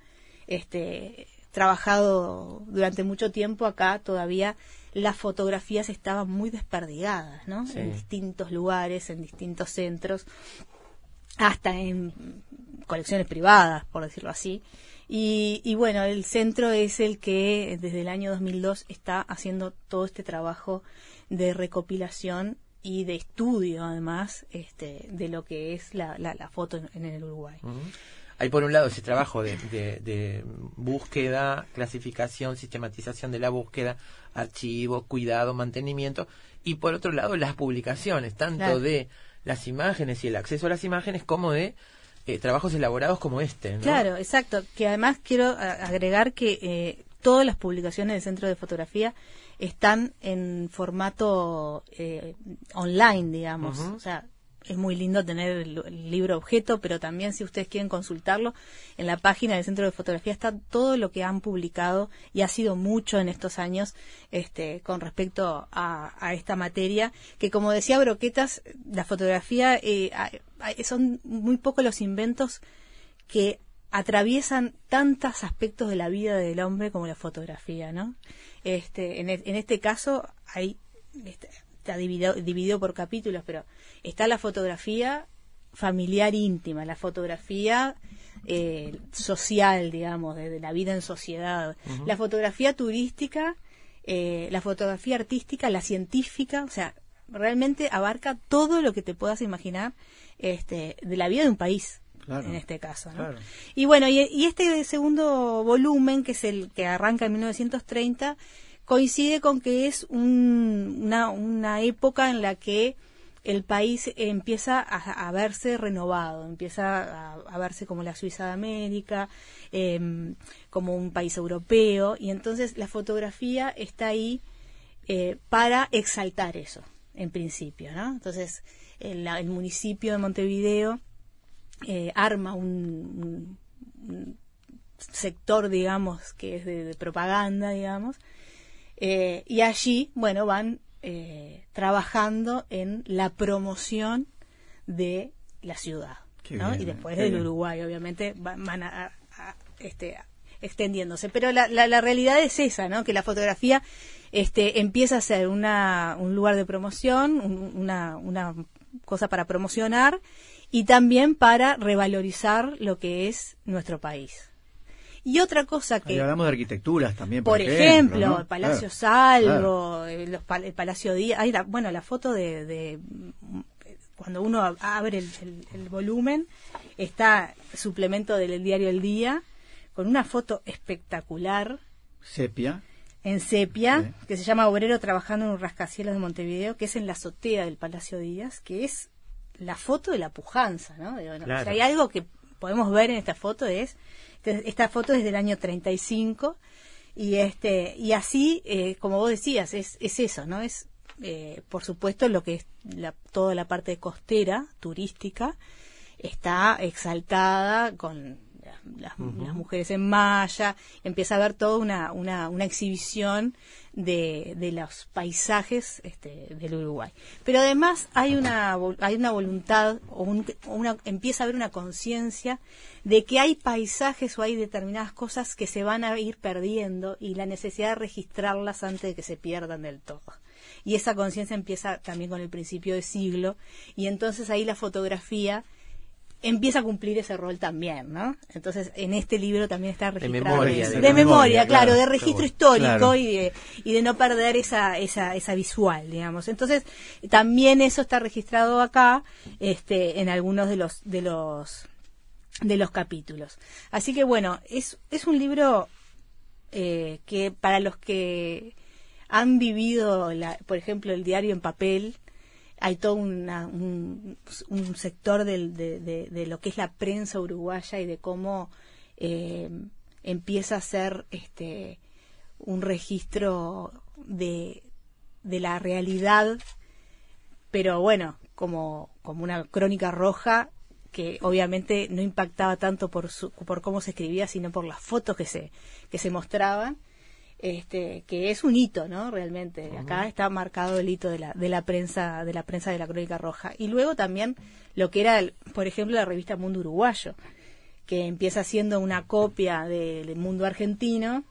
S7: este, trabajado durante mucho tiempo acá, todavía las fotografías estaban muy desperdigadas, ¿no?
S1: Sí.
S7: En distintos lugares, en distintos centros, hasta en colecciones privadas, por decirlo así. Y, y bueno, el centro es el que desde el año 2002 está haciendo todo este trabajo de recopilación y de estudio, además, este, de lo que es la, la, la foto en, en el Uruguay.
S1: Hay por un lado ese trabajo de, de- de búsqueda, clasificación, sistematización de la búsqueda, archivo, cuidado, mantenimiento, y por otro lado las publicaciones, tanto
S7: Claro.
S1: de las imágenes y el acceso a las imágenes como de eh, trabajos elaborados como este. ¿no?
S7: Claro, exacto. Que además quiero agregar que eh, todas las publicaciones del Centro de Fotografía están en formato eh, online, digamos.
S1: Ujú.
S7: O sea, es muy lindo tener el, libro objeto, pero también si ustedes quieren consultarlo, en la página del Centro de Fotografía está todo lo que han publicado y ha sido mucho en estos años este, con respecto a, a esta materia, que como decía Broquetas, la fotografía eh, son muy pocos los inventos que atraviesan tantos aspectos de la vida del hombre como la fotografía, ¿no? Este, en, e- en este caso hay este, está dividido, dividido por capítulos, pero está la fotografía familiar íntima, la fotografía eh, social, digamos, de, de la vida en sociedad, la fotografía turística, eh, la fotografía artística, la científica, o sea, realmente abarca todo lo que te puedas imaginar este, de la vida de un país.
S2: Claro.
S7: En este caso. ¿no?
S2: Claro.
S7: Y bueno, y, y este segundo volumen, que es el que arranca en 1930, coincide con que es un- una, época en la que el país empieza a, verse renovado, empieza a, verse como la Suiza de América, em, como un país europeo, y entonces la fotografía está ahí eh, para exaltar eso, en principio, ¿no? Entonces, el, municipio de Montevideo eh, arma un, un- un sector, digamos, que es de, de propaganda, digamos, eh, y allí, bueno, van eh, trabajando en la promoción de la ciudad,
S2: Qué
S7: ¿no?
S2: bien,
S7: y después del
S2: bien.
S7: Uruguay, obviamente, van, van a, a- este, extendiéndose. Pero la, la, la realidad es esa, ¿no? Que la fotografía este, empieza a ser una, un lugar de promoción, un- una, una cosa para promocionar y también para revalorizar lo que es nuestro país. Y otra cosa
S2: Ahí
S7: que,
S2: hablamos de arquitecturas también,
S7: por,
S2: por,
S7: ejemplo,
S2: ¿no?
S7: el Palacio
S2: Claro,
S7: Salvo, eh, los pal- el Palacio Díaz, hay la- bueno, la foto de, de, mm, cuando uno ab- abre el, el- el volumen, está suplemento del diario El Día, con una foto espectacular
S2: Sepia.
S7: en sepia,
S2: Sí.
S7: que se llama Obrero trabajando en un rascacielos de Montevideo, que es en la azotea del Palacio Díaz, que es la foto de la pujanza, ¿no? Digo, no,
S1: Claro.
S7: Si hay algo que podemos ver en esta foto es, esta foto es del año 35, y este y así, eh, como vos decías, es, es eso, ¿no? Es, eh, por supuesto, lo que es la, toda la parte costera, turística, está exaltada con las, las mujeres en malla, empieza a haber toda una, una, una exhibición de, de los paisajes este, del Uruguay. Pero además hay una, hay una voluntad, o un- una, empieza a haber una conciencia de que hay paisajes o hay determinadas cosas que se van a ir perdiendo y la necesidad de registrarlas antes de que se pierdan del todo. Y esa conciencia empieza también con el principio de siglo y entonces ahí la fotografía empieza a cumplir ese rol también, ¿no? Entonces, en este libro también está registrado
S1: memoria,
S7: eso.
S1: de
S7: de,
S2: memoria,
S7: memoria, claro, de registro histórico
S2: Claro.
S7: y de, y de no perder esa, esa, esa visual, digamos. Entonces, también eso está registrado acá, este, en algunos de los, de los, de los capítulos. Así que bueno, es, es un libro eh, que para los que han vivido, la, por ejemplo, el diario en papel, hay todo una- un, sector de lo que es la prensa uruguaya y de cómo eh, empieza a ser este un registro de, de la realidad, pero bueno, como, como una crónica roja que obviamente no impactaba tanto por, su, por cómo se escribía, sino por las fotos que se, que se mostraban este que es un hito no realmente. Acá está marcado el hito de la de la prensa de la prensa de la crónica roja. Y luego también lo que era el- por ejemplo la revista Mundo Uruguayo que empieza siendo una copia del mundo argentino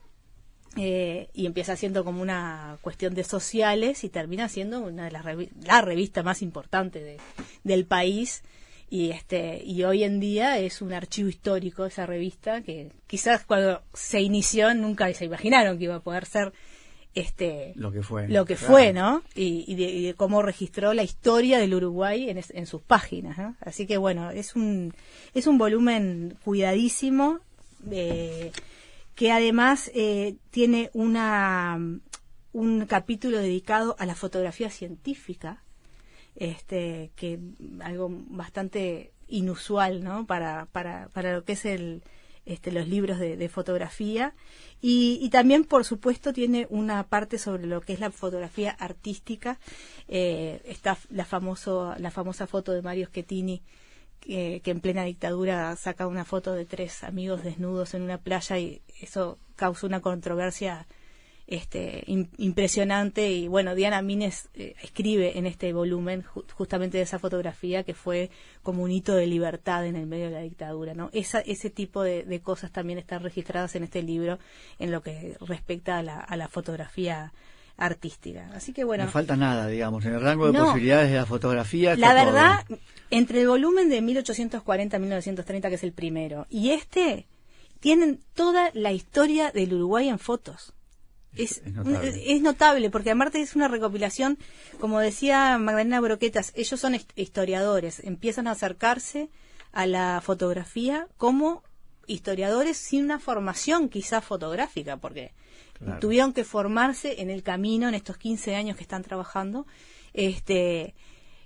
S7: eh, y empieza siendo como una cuestión de sociales y termina siendo una de las revi- la revista más importante de- del país y este y hoy en día es un archivo histórico esa revista que quizás cuando se inició nunca se imaginaron que iba a poder ser este
S2: Lo que fue.
S7: lo que
S2: Claro.
S7: fue, ¿no? Y, y de, y de cómo registró la historia del Uruguay en, es- en sus páginas. ¿no? Así que bueno, es un es un volumen cuidadísimo eh, que además eh, tiene una un capítulo dedicado a la fotografía científica, este que algo bastante inusual, ¿no? Para para para lo que es el este, los libros de, de fotografía y, y también por supuesto tiene una parte sobre lo que es la fotografía artística eh, está la famoso la famosa foto de Mario Schettini que, que en plena dictadura saca una foto de tres amigos desnudos en una playa y eso causó una controversia este im- impresionante y bueno Diana Mines eh, escribe en este volumen ju- justamente de esa fotografía que fue como un hito de libertad en el medio de la dictadura no esa ese tipo de, de cosas también están registradas en este libro en lo que respecta a la, a la fotografía artística así que bueno
S2: No falta nada, digamos, en el rango de
S7: No.
S2: posibilidades de la fotografía.
S7: la
S2: todo.
S7: verdad, entre el volumen de 1840-1930, que es el primero, y este, tienen toda la historia del Uruguay en fotos. Es,
S2: es notable.
S7: es notable, porque aparte es una recopilación, como decía Magdalena Broquetas, ellos son hist- historiadores, empiezan a acercarse a la fotografía como historiadores sin una formación quizás fotográfica, porque
S2: Claro.
S7: tuvieron que formarse en el camino en estos 15 años que están trabajando. Este,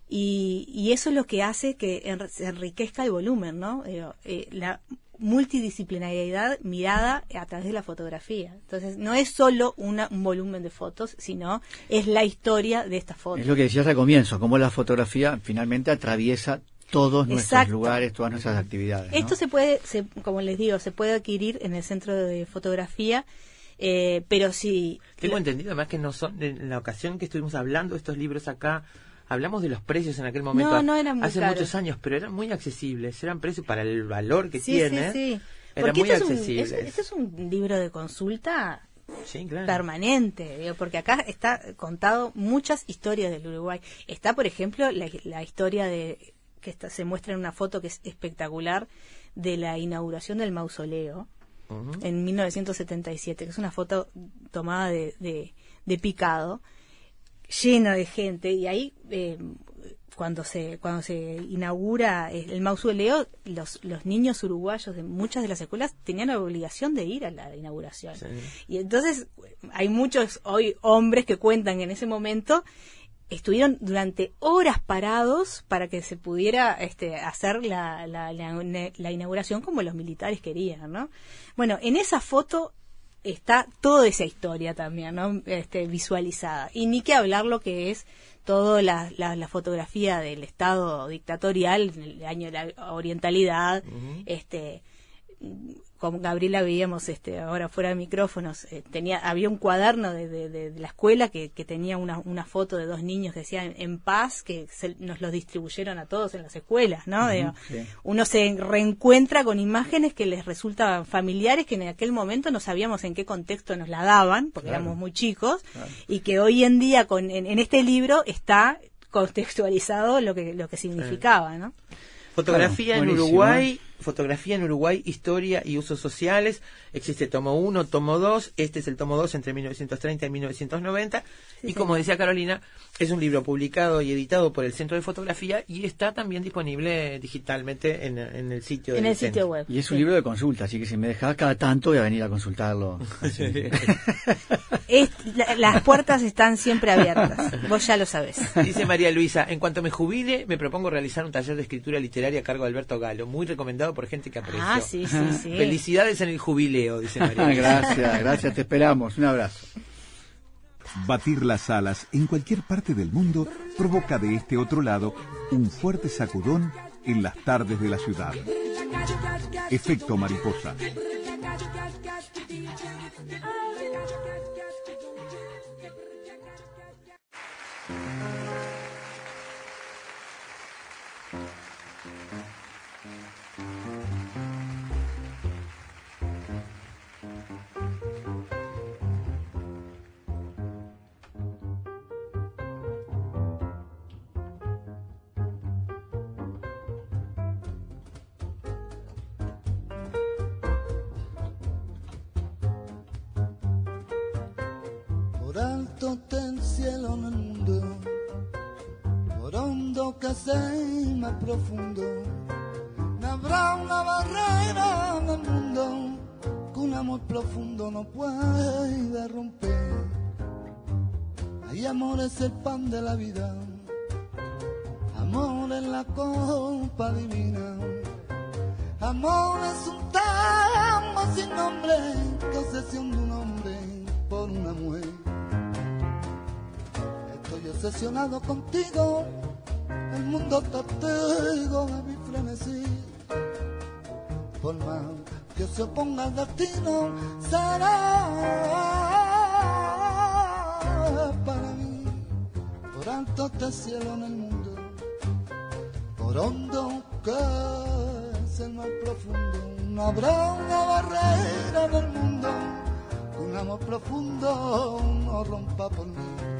S7: y, y eso es lo que hace que se enriquezca el volumen, ¿no? Eh, la multidisciplinariedad mirada a través de la fotografía. Entonces, no es solo una- un volumen de fotos, sino es la historia de estas fotos.
S2: Es lo que decías al comienzo, cómo la fotografía finalmente atraviesa todos nuestros
S7: Exacto.
S2: lugares, todas nuestras actividades. ¿no?
S7: Esto se puede, se- como les digo, se puede adquirir en el centro de fotografía, eh, pero si...
S1: Tengo entendido además que no son, en la ocasión que estuvimos hablando de estos libros acá, hablamos de los precios en aquel momento.
S7: No, no eran muy
S1: Hace
S7: caros.
S1: muchos años, pero eran muy accesibles, eran precios para el valor que
S7: Sí,
S1: tiene.
S7: sí, sí.
S1: Eran
S7: Porque
S1: muy
S7: esto es, un,
S1: accesibles.
S7: es- esto es un libro de consulta
S1: Sí, claro.
S7: permanente, digo, porque acá está contado muchas historias del Uruguay. Está, por ejemplo, la, la historia de que está- se muestra en una foto que es espectacular de la inauguración del mausoleo
S1: Ujú.
S7: en 1977, que es una foto tomada de, de, de picado, llena de gente, y ahí eh, cuando se cuando se inaugura el mausoleo, los, los niños uruguayos de muchas de las escuelas tenían la obligación de ir a la inauguración.
S1: Sí.
S7: Y entonces hay muchos hoy hombres que cuentan que en ese momento estuvieron durante horas parados para que se pudiera este, hacer la, la, la, la inauguración como los militares querían, ¿no? Bueno, en esa foto está toda esa historia también, ¿no? Este, visualizada. Y ni que hablar lo que es toda la, la, la fotografía del Estado dictatorial, en el año de la orientalidad, este con Gabriela veíamos este ahora fuera de micrófonos eh, tenía había un cuaderno de, de- de- de la escuela que, que tenía una, una foto de dos niños que decían en paz que se- nos los distribuyeron a todos en las escuelas no Digo,
S2: sí.
S7: uno se reencuentra con imágenes que les resultaban familiares que en aquel momento no sabíamos en qué contexto nos la daban porque
S2: Claro.
S7: éramos muy chicos y que hoy en día con en, en este libro está contextualizado lo que lo que significaba no
S1: Fotografía
S2: Claro,
S1: en
S2: buenísimo,
S1: Uruguay, fotografía en Uruguay, historia y usos sociales. Existe tomo 1, tomo 2. Este es el tomo 2 entre 1930 y 1990. y como decía Carolina, es un libro publicado y editado por el Centro de Fotografía y está también disponible digitalmente en, en el sitio
S7: en
S1: del
S7: el sitio
S1: centro.
S7: web
S2: Y es un
S7: Sí.
S2: libro de consulta, así que si me dejas cada tanto voy a venir a consultarlo. [LAUGHS]
S7: Es- la- las puertas están siempre abiertas. Vos ya lo sabés.
S1: Dice María Luisa, en cuanto me jubile, me propongo realizar un taller de escritura literaria a cargo de Alberto Galo, muy recomendado por gente que aprecio.
S7: Ah, sí, sí, sí.
S1: Felicidades en el jubileo, dice [LAUGHS] María
S2: gracias, gracias, te esperamos. Un abrazo.
S3: Batir las alas en cualquier parte del mundo provoca de este otro lado un fuerte sacudón en las tardes de la ciudad. Efecto mariposa.
S8: Profundo, no habrá una barrera en el mundo que un amor profundo no pueda romper. Hay amor es el pan de la vida, amor es la copa divina. Amor es un tambo sin nombre, que obsesión de un hombre por una mujer. Estoy obsesionado contigo, el mundo testigo de mi frenesí. Por más que se oponga al destino, será para mí. Por alto este cielo en el mundo, por hondo que es el mar profundo, no habrá una barrera del mundo, un amor profundo no rompa por mí.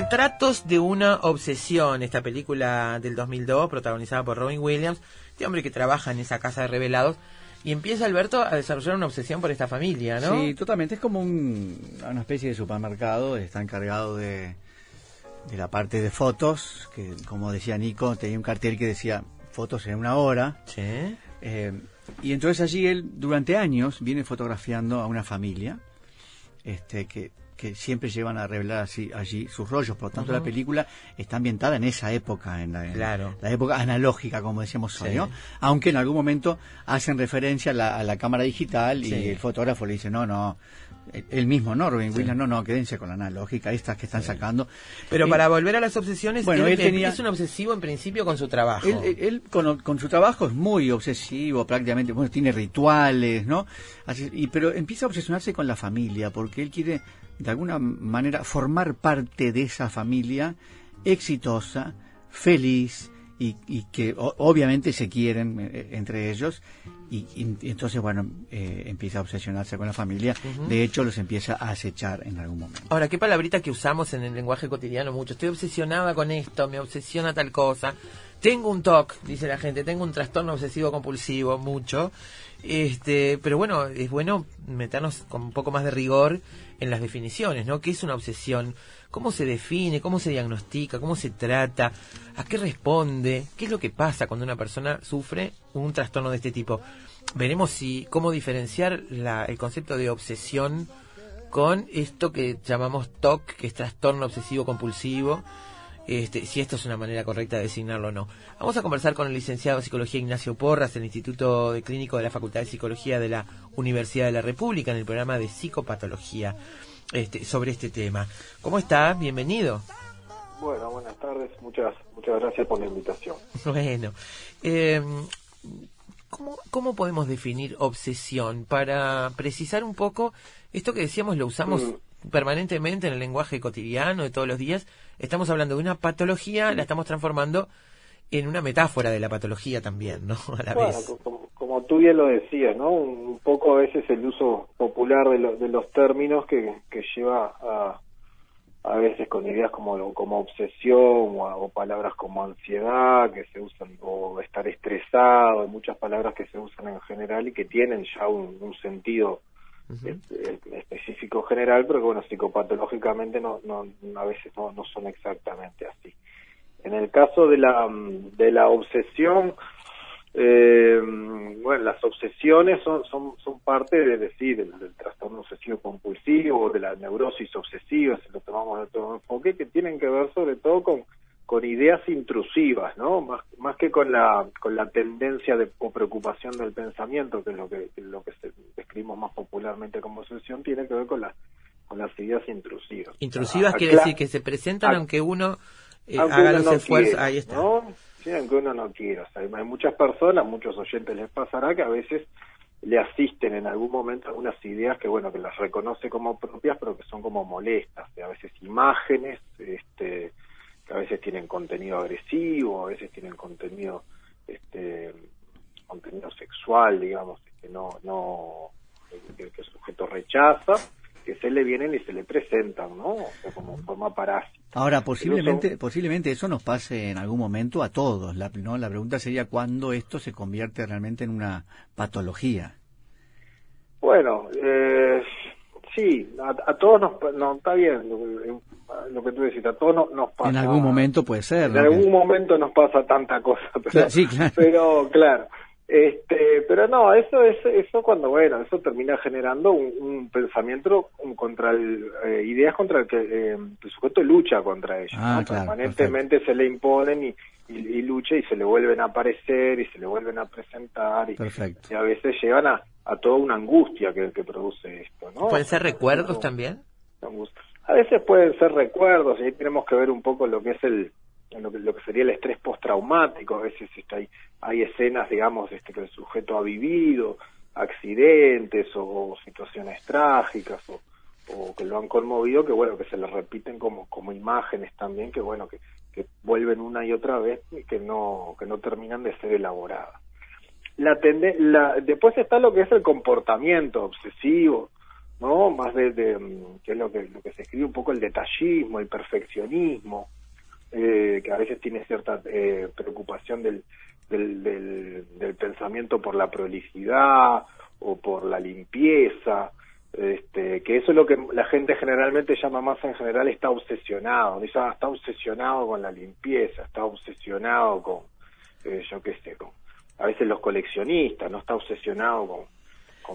S1: Retratos de una obsesión, esta película del 2002 protagonizada por Robin Williams, este hombre que trabaja en esa casa de revelados y empieza Alberto a desarrollar una obsesión por esta familia, ¿no?
S2: Sí, totalmente. Es como un- una especie de supermercado. Está encargado de, de la parte de fotos, que como decía Nico, tenía un cartel que decía fotos en una hora.
S1: Sí.
S2: Eh, y entonces allí él, durante años, viene fotografiando a una familia este, que, que siempre llevan a revelar así, allí sus rollos. Por lo tanto, la película está ambientada en esa época, en la, en
S1: Claro.
S2: la época analógica, como decíamos hoy,
S1: Sí.
S2: ¿no? Aunque en algún momento hacen referencia a la, a la cámara digital y
S1: Sí.
S2: el fotógrafo le dice, no, no, él mismo, ¿no? Robin Williams, no, no, quédense con la analógica, estas que están sacando.
S1: Pero para volver a las obsesiones,
S2: Bueno,
S1: él,
S2: él tenía-
S1: es un obsesivo en principio con su trabajo.
S2: Él, él- él con, con su trabajo es muy obsesivo, prácticamente, bueno, tiene rituales, ¿no? Así- y, pero empieza a obsesionarse con la familia, porque él quiere, de alguna manera, formar parte de esa familia exitosa, feliz, y, y que o- obviamente se quieren eh, entre ellos. Y, entonces, bueno, eh, empieza a obsesionarse con la familia. De hecho, los empieza a acechar en algún momento.
S1: Ahora, qué palabrita que usamos en el lenguaje cotidiano mucho. Estoy obsesionada con esto, me obsesiona tal cosa. Tengo un TOC, dice la gente, tengo un trastorno obsesivo compulsivo, mucho. Este, pero bueno, es bueno meternos con un poco más de rigor en las definiciones, ¿no? ¿Qué es una obsesión? ¿Cómo se define? ¿Cómo se diagnostica? ¿Cómo se trata? ¿A qué responde? ¿Qué es lo que pasa cuando una persona sufre un trastorno de este tipo? Veremos si cómo diferenciar la- el concepto de obsesión con esto que llamamos TOC, que es trastorno obsesivo compulsivo, este, si esto es una manera correcta de designarlo o no. Vamos a conversar con el licenciado en psicología Ignacio Porras, del Instituto de Clínico de la Facultad de Psicología de la Universidad de la República, en el programa de psicopatología, este, sobre este tema. ¿Cómo está? Bienvenido.
S9: Bueno, buenas tardes. Muchas muchas gracias por la invitación. [LAUGHS]
S1: Bueno, eh, ¿cómo, ¿cómo podemos definir obsesión? Para precisar un poco, esto que decíamos lo usamos permanentemente en el lenguaje cotidiano de todos los días. Estamos hablando de una patología, la estamos transformando en una metáfora de la patología también, ¿no? [LAUGHS] A la
S9: Bueno,
S1: vez.
S9: como, como tú bien lo decías, ¿no? Un, un poco a veces el uso popular de, lo- de los términos que, que lleva a, a veces con ideas como, como obsesión o, palabras como ansiedad que se usan, o estar estresado, muchas palabras que se usan en general y que tienen ya un, un sentido eh, específico general, pero bueno, psicopatológicamente no, no, a veces no, no son exactamente así. En el caso de la, de la obsesión, eh, bueno, las obsesiones son, son, son parte de decir del, trastorno obsesivo compulsivo, de la neurosis obsesiva, si lo tomamos de todo enfoque, que tienen que ver sobre todo con, con ideas intrusivas, ¿no? Más, más que con la, con la tendencia de, o preocupación del pensamiento, que es lo que, lo que se, describimos más popularmente como obsesión, tiene que ver con, la, con las ideas intrusivas.
S1: Intrusivas
S9: Ah,
S1: quiere decir que se presentan aunque uno eh,
S9: aunque
S1: haga
S9: uno
S1: los
S9: no
S1: esfuerzos.
S9: quiera,
S1: Ahí está.
S9: ¿no? Sí, aunque uno no quiera. O sea, hay muchas personas, muchos oyentes les pasará que a veces le asisten en algún momento algunas ideas que, bueno, que las reconoce como propias, pero que son como molestas. A veces imágenes, este, a veces tienen contenido agresivo, a veces tienen contenido este contenido sexual, digamos, que no, no, que, el sujeto rechaza, que se le vienen y se le presentan, ¿no? O sea, como forma parásita.
S2: Ahora, posiblemente, posiblemente eso nos pase en algún momento a todos. La, ¿no? la pregunta sería cuándo esto se convierte realmente en una patología.
S9: Bueno, eh, sí, a, a todos nos, no, está bien lo, que- tú decís, a todos nos, nos pasa.
S2: En algún momento puede ser.
S9: En
S2: ¿no?
S9: algún momento nos pasa tanta cosa, pero,
S2: Claro, sí, claro.
S9: pero claro. Este, pero no, eso es eso cuando bueno, eso termina generando un, un pensamiento un- contra el, eh, ideas contra el que eh, el sujeto lucha contra ellos,
S2: Ah,
S9: ¿no?
S2: claro,
S9: permanentemente se le imponen y, y, y lucha y se le vuelven a aparecer y se le vuelven a presentar y,
S2: Perfecto.
S9: y a veces llevan a, a toda una angustia que, que produce esto, ¿no?
S1: ¿Pueden ser recuerdos también?
S9: Angustia. A veces pueden ser recuerdos y ahí tenemos que ver un poco lo que es el lo que, sería el estrés postraumático. A veces este, hay, hay escenas, digamos, este, que el sujeto ha vivido, accidentes o, situaciones trágicas o, o que lo han conmovido, que bueno, que se le repiten como, como imágenes también, que bueno, que, que vuelven una y otra vez y que no, que no terminan de ser elaboradas. La tende- la, después está lo que es el comportamiento obsesivo, ¿no? Más de, de, mm, que es lo que, lo que se escribe un poco el detallismo, el perfeccionismo, eh, que a veces tiene cierta eh, preocupación del, del, del, del pensamiento por la prolicidad o por la limpieza, este, que eso es lo que la gente generalmente llama más en general está obsesionado, dice, ah, está obsesionado con la limpieza, está obsesionado con, eh, yo qué sé, con, a veces los coleccionistas, no está obsesionado con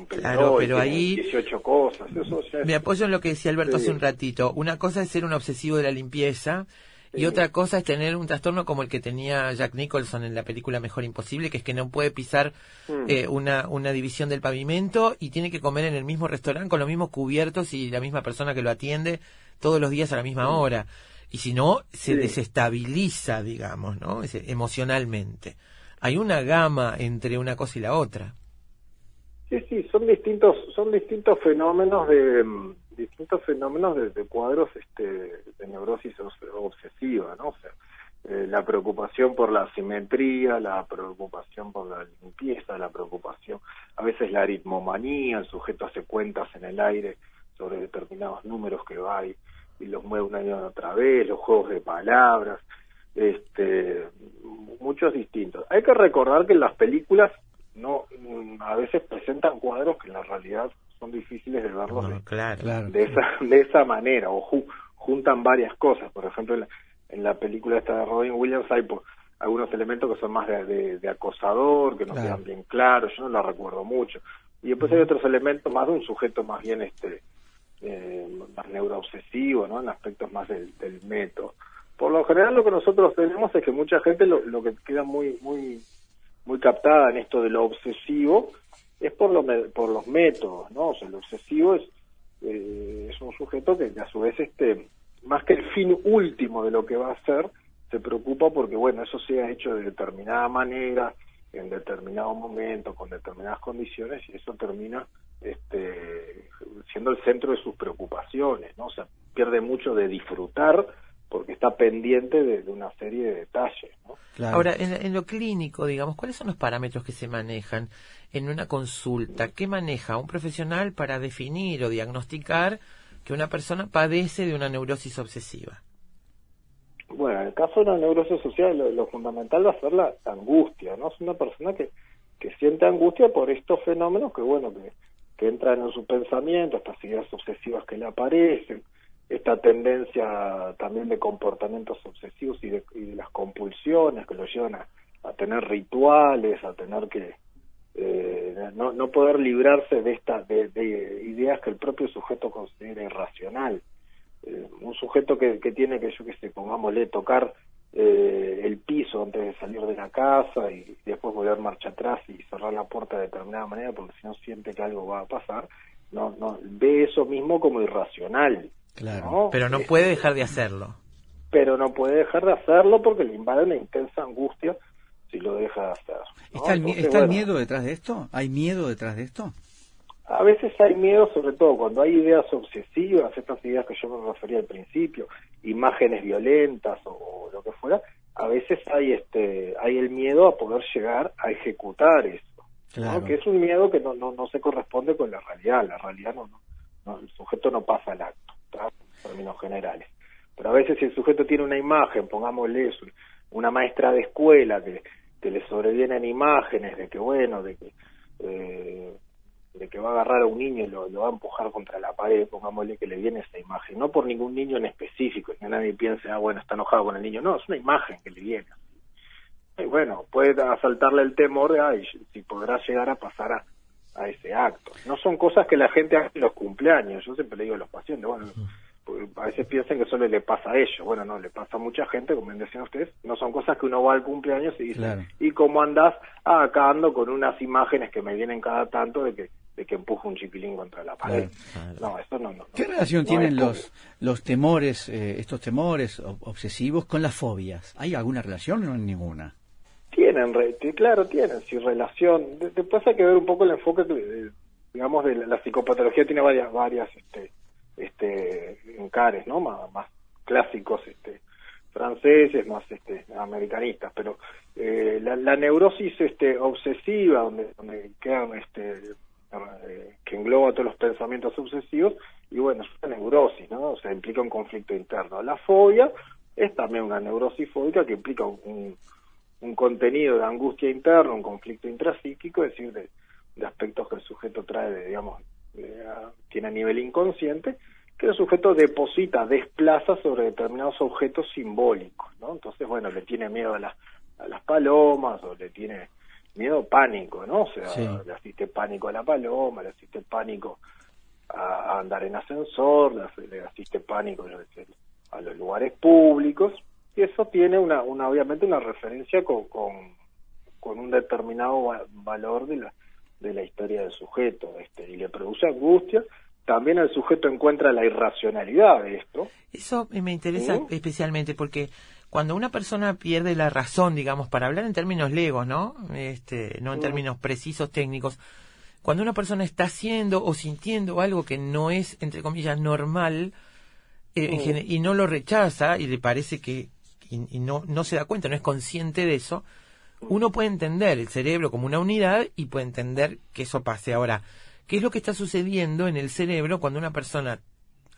S1: Claro, pero ahí-
S9: 18 cosas, eso ya es-
S1: Me apoyo en lo que decía Alberto
S9: Sí.
S1: hace un ratito. Una cosa es ser un obsesivo de la limpieza y otra cosa es tener un trastorno como el que tenía Jack Nicholson en la película Mejor Imposible, que es que no puede pisar
S9: Mm.
S1: eh, una, una división del pavimento y tiene que comer en el mismo restaurante con los mismos cubiertos y la misma persona que lo atiende todos los días a la misma hora. Y si no, se
S9: Sí.
S1: desestabiliza, digamos, ¿no? Es- emocionalmente. Hay una gama entre una cosa y la otra.
S9: Sí, sí, son distintos, son distintos fenómenos de mm, distintos fenómenos de, cuadros este, de neurosis obs- obsesiva, ¿no? O sea, eh, la preocupación por la simetría, la preocupación por la limpieza, la preocupación, a veces la aritmomanía, el sujeto hace cuentas en el aire sobre determinados números que va y, y los mueve una y otra vez, los juegos de palabras, este, muchos distintos. Hay que recordar que en las películas no mm, a veces presentan cuadros que en la realidad son difíciles de verlos de,
S1: claro.
S2: Claro.
S9: de esa de esa manera o ju- juntan varias cosas por ejemplo en la, en la película esta de Robin Williams hay po- algunos elementos que son más de, de- de acosador que no
S2: Claro.
S9: quedan bien claros yo no la recuerdo mucho y después hay otros elementos más de un sujeto más bien este eh, más neuroobsesivo no en aspectos más del, del método por lo general lo que nosotros tenemos es que mucha gente lo, lo que queda muy muy muy captada en esto de lo obsesivo es por, lo, por los métodos, ¿no? O sea, el obsesivo es, eh, es un sujeto que, a su vez, este, más que el fin último de lo que va a hacer, se preocupa porque, bueno, eso sea hecho de determinada manera, en determinado momento, con determinadas condiciones, y eso termina este, siendo el centro de sus preocupaciones, ¿no? O pierde mucho de disfrutar porque está pendiente de, de una serie de detalles, ¿no?
S2: Claro.
S1: Ahora, en, en lo clínico, digamos, ¿cuáles son los parámetros que se manejan en una consulta? ¿Qué maneja un profesional para definir o diagnosticar que una persona padece de una neurosis obsesiva?
S9: Bueno, en el caso de la neurosis social, lo, lo fundamental va a ser la, la angustia, ¿no? Es una persona que, que siente angustia por estos fenómenos que, bueno, que, que entran en su pensamiento, estas ideas obsesivas que le aparecen, esta tendencia también de comportamientos obsesivos y de, y de las compulsiones que lo llevan a, tener rituales, a tener que eh, no, no poder librarse de estas de, de ideas que el propio sujeto considera irracional. Eh, un sujeto que, que tiene que, yo que sé, pongámosle, tocar eh, el piso antes de salir de la casa y después volver marcha atrás y cerrar la puerta de determinada manera porque si no siente que algo va a pasar, no, no ve eso mismo como irracional.
S2: Claro.
S9: ¿no?
S1: Pero no
S9: Este,
S1: puede dejar de hacerlo.
S9: pero no puede dejar de hacerlo porque le invade una intensa angustia si lo deja de hacer. ¿no?
S2: ¿Está, el, mi-
S9: Entonces,
S2: está el
S9: bueno,
S2: miedo detrás de esto? ¿Hay miedo detrás de esto?
S9: A veces hay miedo, sobre todo cuando hay ideas obsesivas, estas ideas que yo me refería al principio, imágenes violentas o, lo que fuera, a veces hay este hay el miedo a poder llegar a ejecutar eso, ¿no?
S2: Claro.
S9: que es un miedo que no, no, no se corresponde con la realidad, la realidad no, no, no, el sujeto no pasa al acto, ¿tá? términos generales. Pero a veces si el sujeto tiene una imagen, pongámosle eso, una maestra de escuela que, que le sobrevienen imágenes de que bueno, de que eh, de que va a agarrar a un niño y lo, lo va a empujar contra la pared, pongámosle que le viene esa imagen, no por ningún niño en específico, que nadie piense, ah, bueno, está enojado con el niño, no, es una imagen que le viene. Y bueno, puede asaltarle el temor de, ay, si podrá llegar a pasar a, a ese acto. No son cosas que la gente hace en los cumpleaños, yo siempre le digo a los pacientes, bueno, a veces piensan que solo le pasa a ellos, bueno, no, le pasa a mucha gente, como decían ustedes, no son cosas que uno va al cumpleaños y dice,
S2: Claro.
S9: ¿y cómo andás? Ah, acá ando con unas imágenes que me vienen cada tanto de que de que empujo un chipilín contra la pared. No, eso no, no.
S2: ¿Qué relación
S9: no
S2: tienen los, los temores, eh, estos temores ob- obsesivos con las fobias? ¿Hay alguna relación o no hay ninguna?
S9: Tienen, re- claro, tienen, sí, relación. De- Después hay que ver un poco el enfoque, que, eh, digamos, de la, psicopatología tiene varias, varias, este, este, encares, ¿no? Más, clásicos, este, franceses, más, este, americanistas, pero eh, la, la neurosis, este, obsesiva, donde, donde quedan, este, eh, que engloba todos los pensamientos obsesivos, y bueno, es una neurosis, ¿no? O sea, implica un conflicto interno. La fobia es también una neurosis fóbica que implica un- un contenido de angustia interna, un conflicto intrapsíquico, es decir, de, de aspectos que el sujeto trae, de, digamos, de, a- tiene a nivel inconsciente, que el sujeto deposita, desplaza sobre determinados objetos simbólicos, ¿no? Entonces, bueno, le tiene miedo a, las a las palomas, o le tiene miedo pánico, ¿no? O sea,
S2: Sí.
S9: le asiste pánico a la paloma, le asiste pánico a, a andar en ascensor, le, le asiste pánico a los lugares públicos, y eso tiene una, una obviamente una referencia con, con, con un determinado va- valor de la, de la historia del sujeto, este, y le produce angustia. También el sujeto encuentra la irracionalidad de esto.
S1: Eso me interesa
S9: ¿Sí?
S1: especialmente porque cuando una persona pierde la razón, digamos, para hablar en términos legos, ¿no? Este, no en
S9: Mm.
S1: términos precisos técnicos, cuando una persona está haciendo o sintiendo algo que no es, entre comillas, normal, eh,
S9: Mm.
S1: y no lo rechaza y le parece que, y, y no, no se da cuenta, no es consciente de eso, uno puede entender el cerebro como una unidad y puede entender que eso pase. Ahora, ¿qué es lo que está sucediendo en el cerebro cuando una persona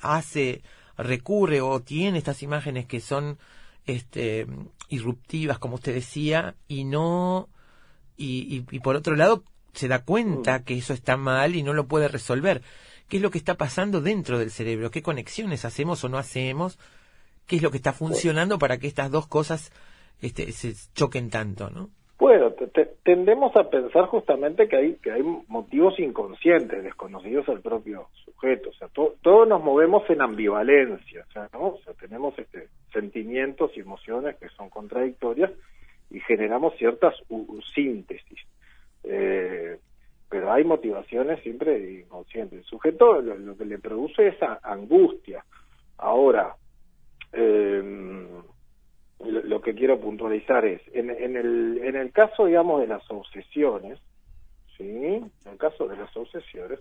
S1: hace, recurre o tiene estas imágenes que son este, irruptivas, como usted decía, y no, y, y, y por otro lado se da cuenta que eso está mal y no lo puede resolver. ¿Qué es lo que está pasando dentro del cerebro? ¿Qué conexiones hacemos o no hacemos? ¿Qué es lo que está funcionando para que estas dos cosas este, se choquen tanto, no?
S9: Bueno, te- te- tendemos a pensar justamente que hay que hay motivos inconscientes, desconocidos al propio sujeto. O sea, to- todos nos movemos en ambivalencia, o sea, ¿no? O sea, tenemos este, sentimientos y emociones que son contradictorias y generamos ciertas síntesis. Eh, pero hay motivaciones siempre inconscientes. El sujeto lo, lo que le produce es angustia. Ahora, eh, lo, lo que quiero puntualizar es, en, en, el, en el caso, digamos, de las obsesiones, ¿sí? En el caso de las obsesiones,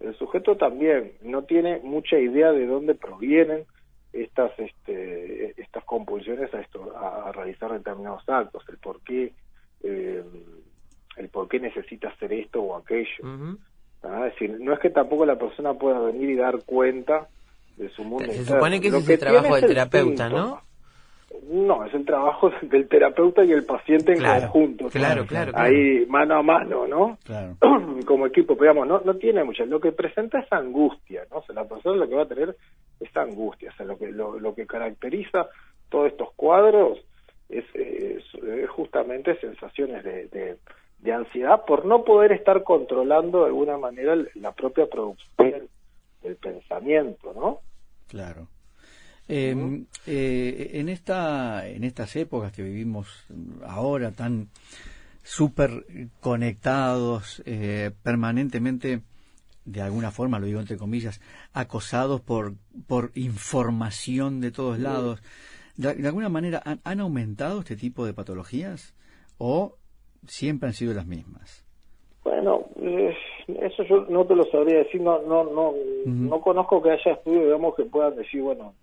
S9: el sujeto también no tiene mucha idea de dónde provienen estas este, estas compulsiones a esto a, realizar determinados actos el por qué eh, el por qué necesita hacer esto o aquello
S1: Ujú.
S9: ¿ah? es decir no es que tampoco la persona pueda venir y dar cuenta de su mundo
S1: Se
S9: interno.
S1: supone que ese es el trabajo del terapeuta,
S9: síntoma. No, es el trabajo [LAUGHS] del terapeuta y el paciente en
S1: Claro,
S9: conjunto.
S1: claro,
S9: ¿no?
S1: claro,
S9: Ahí mano a mano, ¿no?
S2: Claro. [CLEARS THROAT]
S9: Como equipo, pero digamos, no, no tiene mucha. Lo que presenta es angustia, ¿no? O sea, la persona lo que va a tener es angustia. O sea, lo que, lo, lo que caracteriza todos estos cuadros es, es- es justamente sensaciones de, de, de ansiedad por no poder estar controlando de alguna manera la propia producción del pensamiento, ¿no?
S2: Claro. Eh, eh, en esta en estas épocas que vivimos ahora tan súper conectados eh, permanentemente de alguna forma lo digo entre comillas acosados por por información de todos lados de, de alguna manera han, han aumentado este tipo de patologías o siempre han sido las mismas
S9: Bueno, eso yo no te lo sabría decir, no no no no conozco que haya estudios, digamos, que puedan decir, bueno,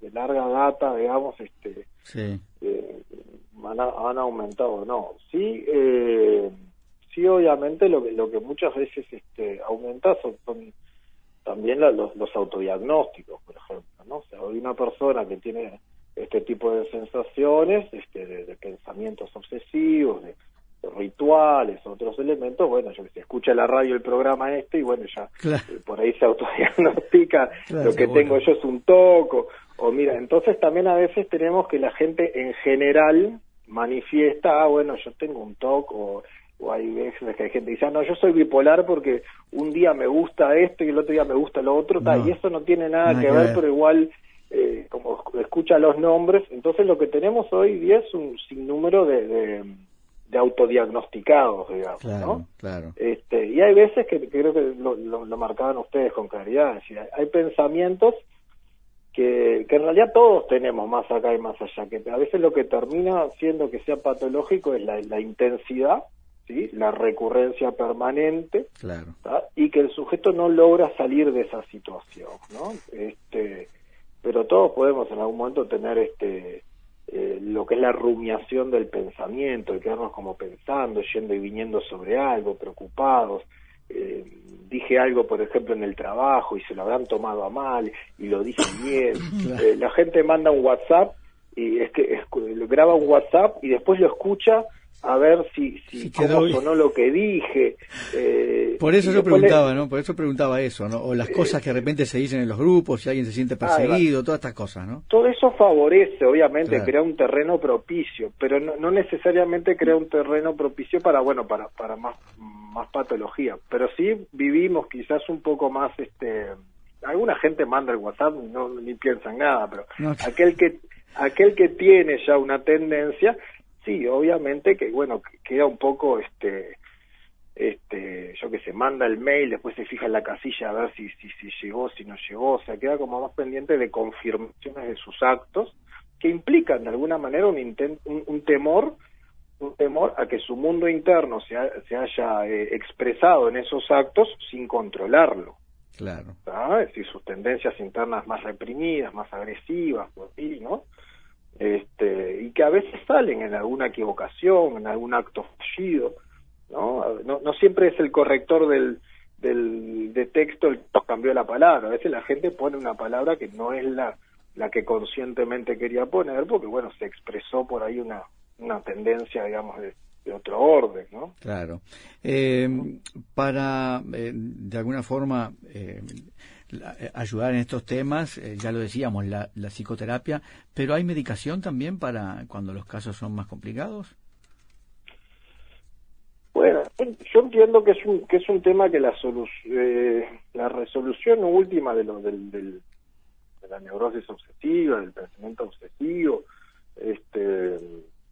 S9: de larga data, digamos, este,
S2: Sí.
S9: eh, han, han aumentado, no. Sí, eh, sí, obviamente lo que, lo que muchas veces este, aumenta son, son también la- los, los autodiagnósticos, por ejemplo, ¿no? O sea, hay una persona que tiene este tipo de sensaciones, este, de, de pensamientos obsesivos, de rituales, otros elementos, bueno, yo sé, escucha la radio el programa este y bueno, ya
S2: Claro.
S9: eh, por ahí se autodiagnostica, [LAUGHS]
S2: Claro,
S9: lo que tengo yo es un toco, o mira, entonces también a veces tenemos que la gente en general manifiesta, ah, bueno, yo tengo un toque, o, o hay veces que hay gente que dice, ah, no, yo soy bipolar porque un día me gusta esto y el otro día me gusta lo otro, y eso no tiene nada,
S2: Nada
S9: que,
S2: que
S9: ver,
S2: ver.
S9: pero igual, eh, como escucha los nombres, entonces lo que tenemos hoy día es un sinnúmero de, de, de autodiagnosticados, digamos,
S2: Claro,
S9: ¿no?
S2: claro.
S9: Este, y hay veces que, que creo que lo, lo, lo marcaban ustedes con claridad, es decir, hay, hay pensamientos que, que en realidad todos tenemos más acá y más allá, que a veces lo que termina siendo que sea patológico es la, la intensidad, ¿sí? la recurrencia permanente,
S2: Claro.
S9: y que el sujeto no logra salir de esa situación, ¿no? Este, pero todos podemos en algún momento tener este eh, lo que es la rumiación del pensamiento, de quedarnos como pensando, yendo y viniendo sobre algo, preocupados. Eh, dije algo, por ejemplo, en el trabajo y se lo habrán tomado a mal y lo dije bien. [LAUGHS] Eh, la gente manda un WhatsApp y es que escu- graba un WhatsApp y después lo escucha a ver si, si
S2: Si quedó
S9: sonó lo que dije. Eh,
S2: Por eso yo
S9: le-
S2: preguntaba, ¿no? Por eso preguntaba eso, ¿no? O las cosas que de repente se dicen en los grupos, si alguien se siente perseguido, todas estas cosas, ¿no?
S9: Todo eso favorece, obviamente,
S2: Claro.
S9: crea un terreno propicio, pero no, no necesariamente crea un terreno propicio para, bueno, para, para más, más patología. Pero sí vivimos quizás un poco más, este, alguna gente manda el WhatsApp, no ni piensa en nada, pero
S2: No.
S9: aquel que, aquel que tiene ya una tendencia, sí, obviamente que, bueno, que queda un poco, este, este, yo que sé, manda el mail, después se fija en la casilla a ver si, si, si llegó, si no llegó, o sea, queda como más pendiente de confirmaciones de sus actos que implican de alguna manera un, inten- un, un temor un temor a que su mundo interno se, ha- se haya eh, expresado en esos actos sin controlarlo.
S2: Claro.
S9: ¿tá? Es decir, sus tendencias internas más reprimidas, más agresivas, ¿no? Este, y que a veces salen en alguna equivocación, en algún acto fallido, ¿no? No, no siempre es el corrector del, del de texto el que cambió la palabra, a veces la gente pone una palabra que no es la, la que conscientemente quería poner, porque bueno, se expresó por ahí una, una tendencia, digamos, de, otro orden, ¿no?
S2: Claro. Eh, para, eh, de alguna forma, eh, eh, ayudar en estos temas, eh, ya lo decíamos, la, psicoterapia, pero ¿hay medicación también para cuando los casos son más complicados?
S9: Bueno, yo entiendo que es un que es un tema que la solu eh, la resolución última de lo del- de la neurosis obsesiva, del pensamiento obsesivo, este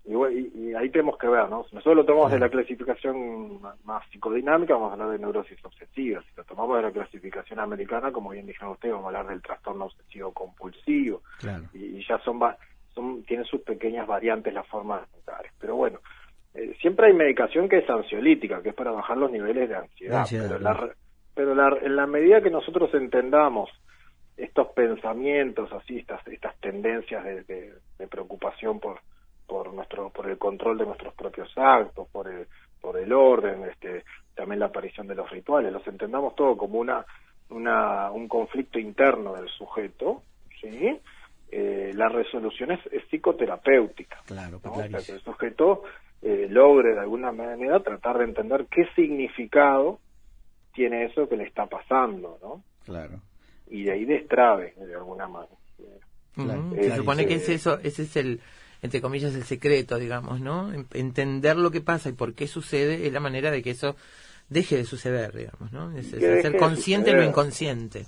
S9: y, bueno, y- y ahí tenemos que ver, ¿no? Si nosotros lo tomamos de la clasificación más psicodinámica, vamos a hablar de neurosis obsesiva. Si lo tomamos de la clasificación americana, como bien dijeron ustedes, vamos a hablar del trastorno obsesivo compulsivo
S2: Claro.
S9: y, y ya son, son tienen sus pequeñas variantes las formas mentales. Pero bueno, eh, siempre hay medicación que es ansiolítica, que es para bajar los niveles de ansiedad.
S2: De ansiedad,
S9: pero la
S2: claro.
S9: pero la- en la medida que nosotros entendamos estos pensamientos, así estas estas tendencias de, de- de preocupación por por nuestro por el control de nuestros propios actos, por el por el orden, este también la aparición de los rituales, los entendamos todo como una una un conflicto interno del sujeto, ¿sí? Eh, la resolución es, es psicoterapéutica.
S2: Claro,
S9: ¿no? O sea, que el sujeto eh, logre de alguna manera tratar de entender qué significado tiene eso que le está pasando, ¿no?
S2: Claro.
S9: Y de ahí destrabe de alguna manera.
S2: Claro.
S9: Eh,
S1: Se supone que es eso, ese es el, entre comillas, el secreto, digamos, ¿no? En- Entender lo que pasa y por qué sucede es la manera de que eso deje de suceder, digamos, ¿no? Es, es ser consciente de lo inconsciente.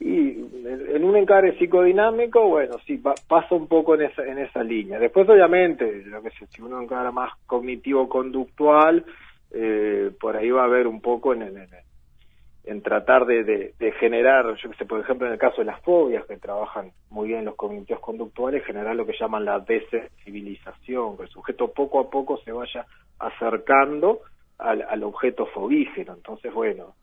S9: Y en en un encare psicodinámico, bueno, sí, pa- pasa un poco en esa, en esa línea. Después, obviamente, lo que sé, si uno encara más cognitivo-conductual, eh, por ahí va a haber un poco en, en, en- en tratar de, de- generar, yo que sé, por ejemplo, en el caso de las fobias, que trabajan muy bien los cognitivos conductuales, generar lo que llaman la desensibilización, que el sujeto poco a poco se vaya acercando al, al objeto fobígeno. Entonces, bueno,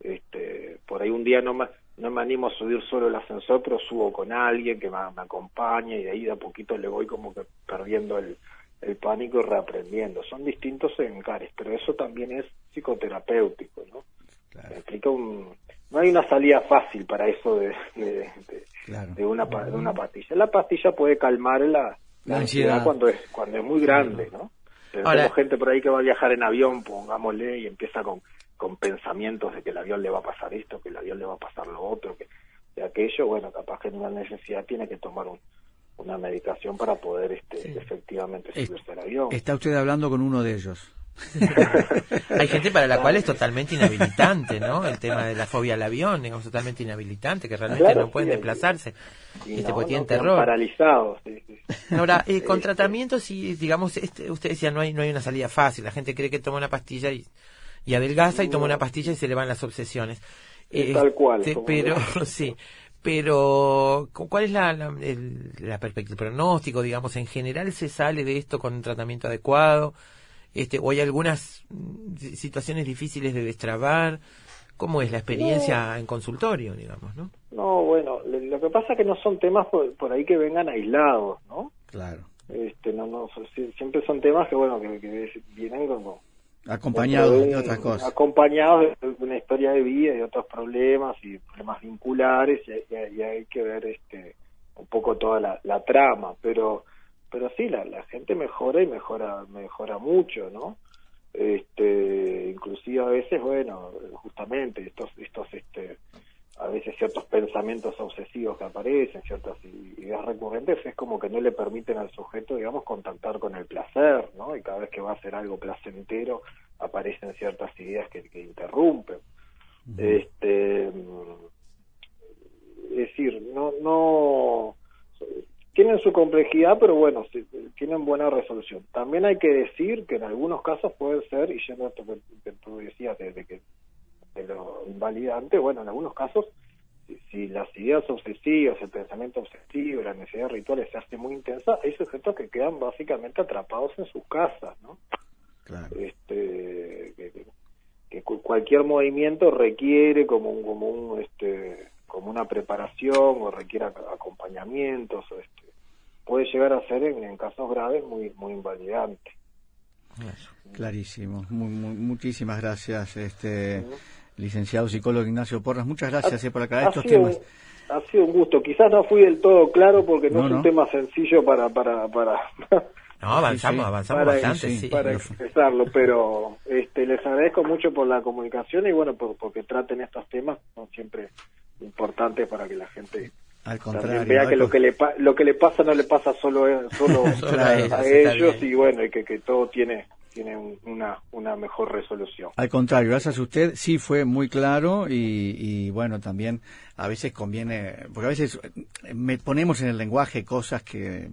S9: este, por ahí un día no me, no me animo a subir solo el ascensor, pero subo con alguien que me, me acompaña y de ahí de a poquito le voy como que perdiendo el, el pánico y reaprendiendo. Son distintos encares, pero eso también es psicoterapéutico, ¿no? Me explica un, no hay una salida fácil para eso de, de, de-
S2: Claro.
S9: de una, pa- de una pastilla. La pastilla puede calmar la, la
S2: La
S9: ansiedad
S2: ansiedad.
S9: cuando es, cuando es muy grande, ¿no? Pero
S1: Ahora-
S9: tenemos gente por ahí que va a viajar en avión, pongámosle, y empieza con, con pensamientos de que el avión le va a pasar esto, que el avión le va a pasar lo otro, que de aquello, bueno, capaz que en una necesidad tiene que tomar un- una medicación para poder este, efectivamente
S2: Es-
S9: subirse al avión.
S2: Está usted hablando con uno de ellos. [LAUGHS]
S1: Hay gente para la cual es totalmente inhabilitante, ¿no? El tema de la fobia al avión es totalmente inhabilitante, que realmente
S9: Claro,
S1: no pueden
S9: sí,
S1: desplazarse.
S9: Y
S1: este,
S9: no,
S1: porque tienen
S9: no,
S1: terror.
S9: paralizados. sí, sí.
S1: Ahora, eh, [LAUGHS] con tratamientos, y digamos, este, usted decía, no hay, no hay una salida fácil. La gente cree que toma una pastilla y, y adelgaza y toma una pastilla y se le van las obsesiones.
S9: Es tal cual,
S1: Este, pero, [LAUGHS] sí. Pero, cu- ¿cuál es la, la, el, la perspectiva, el pronóstico, digamos, en general se sale de esto con un tratamiento adecuado? Este, o hay algunas mm, si- situaciones difíciles de destrabar. ¿Cómo es la experiencia en consultorio, digamos, no?
S9: No, bueno, lo lo que pasa es que no son temas por, por ahí que vengan aislados, ¿no?
S2: Claro.
S9: Este, no, no, siempre son temas que, bueno, que, que vienen como...
S2: Acompañado
S9: dentro
S2: de otras cosas.
S9: Acompañados de una historia de vida y otros problemas y problemas vinculares y, y- y hay que ver este un poco toda la, la trama, pero pero sí, la, la gente mejora y mejora mejora mucho, ¿no? Este, inclusive a veces, bueno, justamente estos estos este a veces ciertos pensamientos obsesivos que aparecen, ciertas ideas recurrentes, es como que no le permiten al sujeto, digamos, contactar con el placer, ¿no? Y cada vez que va a hacer algo placentero, aparecen ciertas ideas que, que interrumpen. Este, es decir, no, no, tienen su complejidad, pero bueno, sí, tienen buena resolución. También hay que decir que en algunos casos puede ser, y yendo a esto que, tú decías de, de que de lo invalidante, bueno, en algunos casos, si, si las ideas obsesivas, el pensamiento obsesivo, las necesidades rituales se hace muy intensa, hay sujetos que quedan básicamente atrapados en sus casas, ¿no? Este, que, que- que cu- cualquier movimiento requiere como un, como un, este, como una preparación o requiere ac- acompañamientos, o este, puede llegar a ser en, en casos graves muy, muy invalidante.
S2: Clarísimo. Mu- mu- muchísimas gracias, este licenciado psicólogo Ignacio Porras. Muchas gracias eh, por aclarar
S9: Ha
S2: estos
S9: sido,
S2: temas.
S9: un- ha sido un gusto. Quizás no fui del todo claro porque no,
S2: No,
S9: es un
S2: no.
S9: tema sencillo para para para [LAUGHS]
S1: No, avanzamos,
S2: Sí, sí.
S1: avanzamos
S9: para,
S1: bastante, sí.
S9: para expresarlo, pero este les agradezco mucho por la comunicación y bueno, por, porque traten estos temas, son siempre importantes para que la gente
S2: Al
S9: también
S2: contrario.
S9: vea que lo que le pa- lo que le pasa no le pasa solo [LAUGHS] a- solo, a,
S2: a ellos,
S9: y bueno, y que, que todo tiene tiene un- una una mejor resolución.
S2: Al contrario, gracias a usted, sí fue muy claro y, y, bueno, también a veces conviene, porque a veces eh, me ponemos en el lenguaje cosas que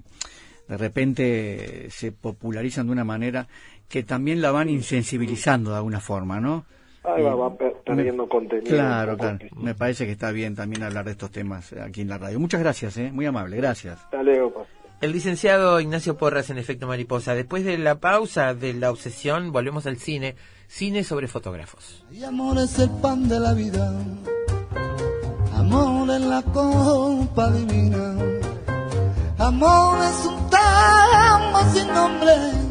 S2: de repente se popularizan de una manera que también la van insensibilizando de alguna forma, ¿no?
S9: Ahí va, va per- perdiendo contenido.
S2: Claro, claro. Me parece que está bien también hablar de estos temas eh, aquí en la radio. Muchas gracias, ¿eh? muy amable, gracias.
S9: Hasta luego, pues.
S1: El licenciado Ignacio Porras en Efecto Mariposa. Después de la pausa de la obsesión, volvemos al cine. Cine sobre fotógrafos.
S8: Y amor es el pan de la vida, amor es la copa divina, amor es un tema sin nombre.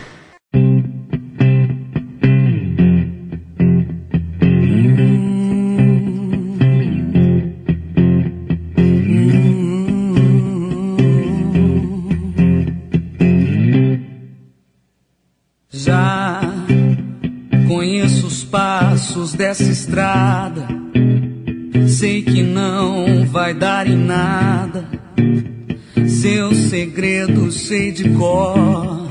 S6: Dessa estrada. Sei que não vai dar em nada. Seus segredos sei de cor.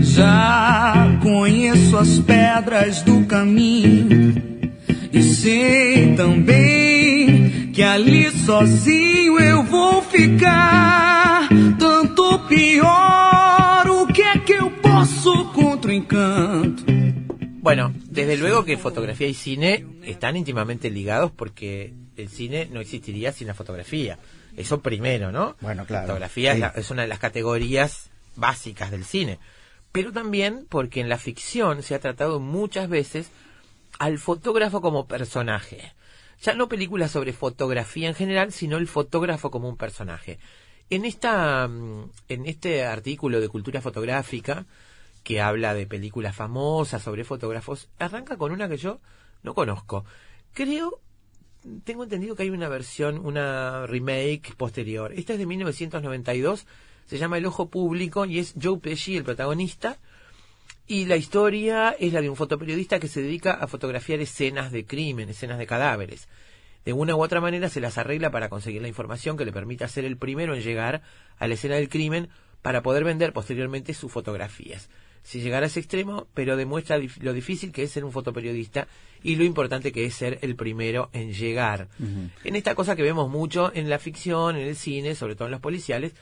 S6: Já conheço as pedras do caminho. E sei também que ali sozinho
S1: Bueno, desde luego que fotografía y cine están íntimamente ligados porque el cine no existiría sin la fotografía. Eso primero, ¿no?
S2: Bueno, claro.
S1: Fotografía es, la- es una de las categorías básicas del cine. Pero también porque en la ficción se ha tratado muchas veces al fotógrafo como personaje. Ya no películas sobre fotografía en general, sino el fotógrafo como un personaje. En esta mm, en este artículo de cultura fotográfica que habla de películas famosas sobre fotógrafos, arranca con una que yo no conozco. Creo tengo entendido que hay una versión, una remake posterior. Esta es de 1992, se llama El Ojo Público y es Joe Pesci el protagonista. Y la historia es la de un fotoperiodista que se dedica a fotografiar escenas de crimen, escenas de cadáveres. De una u otra manera se las arregla para conseguir la información que le permita ser el primero en llegar a la escena del crimen para poder vender posteriormente sus fotografías. Si llegara a ese extremo, pero demuestra lo difícil que es ser un fotoperiodista y lo importante que es ser el primero en llegar. En esta cosa que vemos mucho en la ficción, en el cine, sobre todo en los policiales,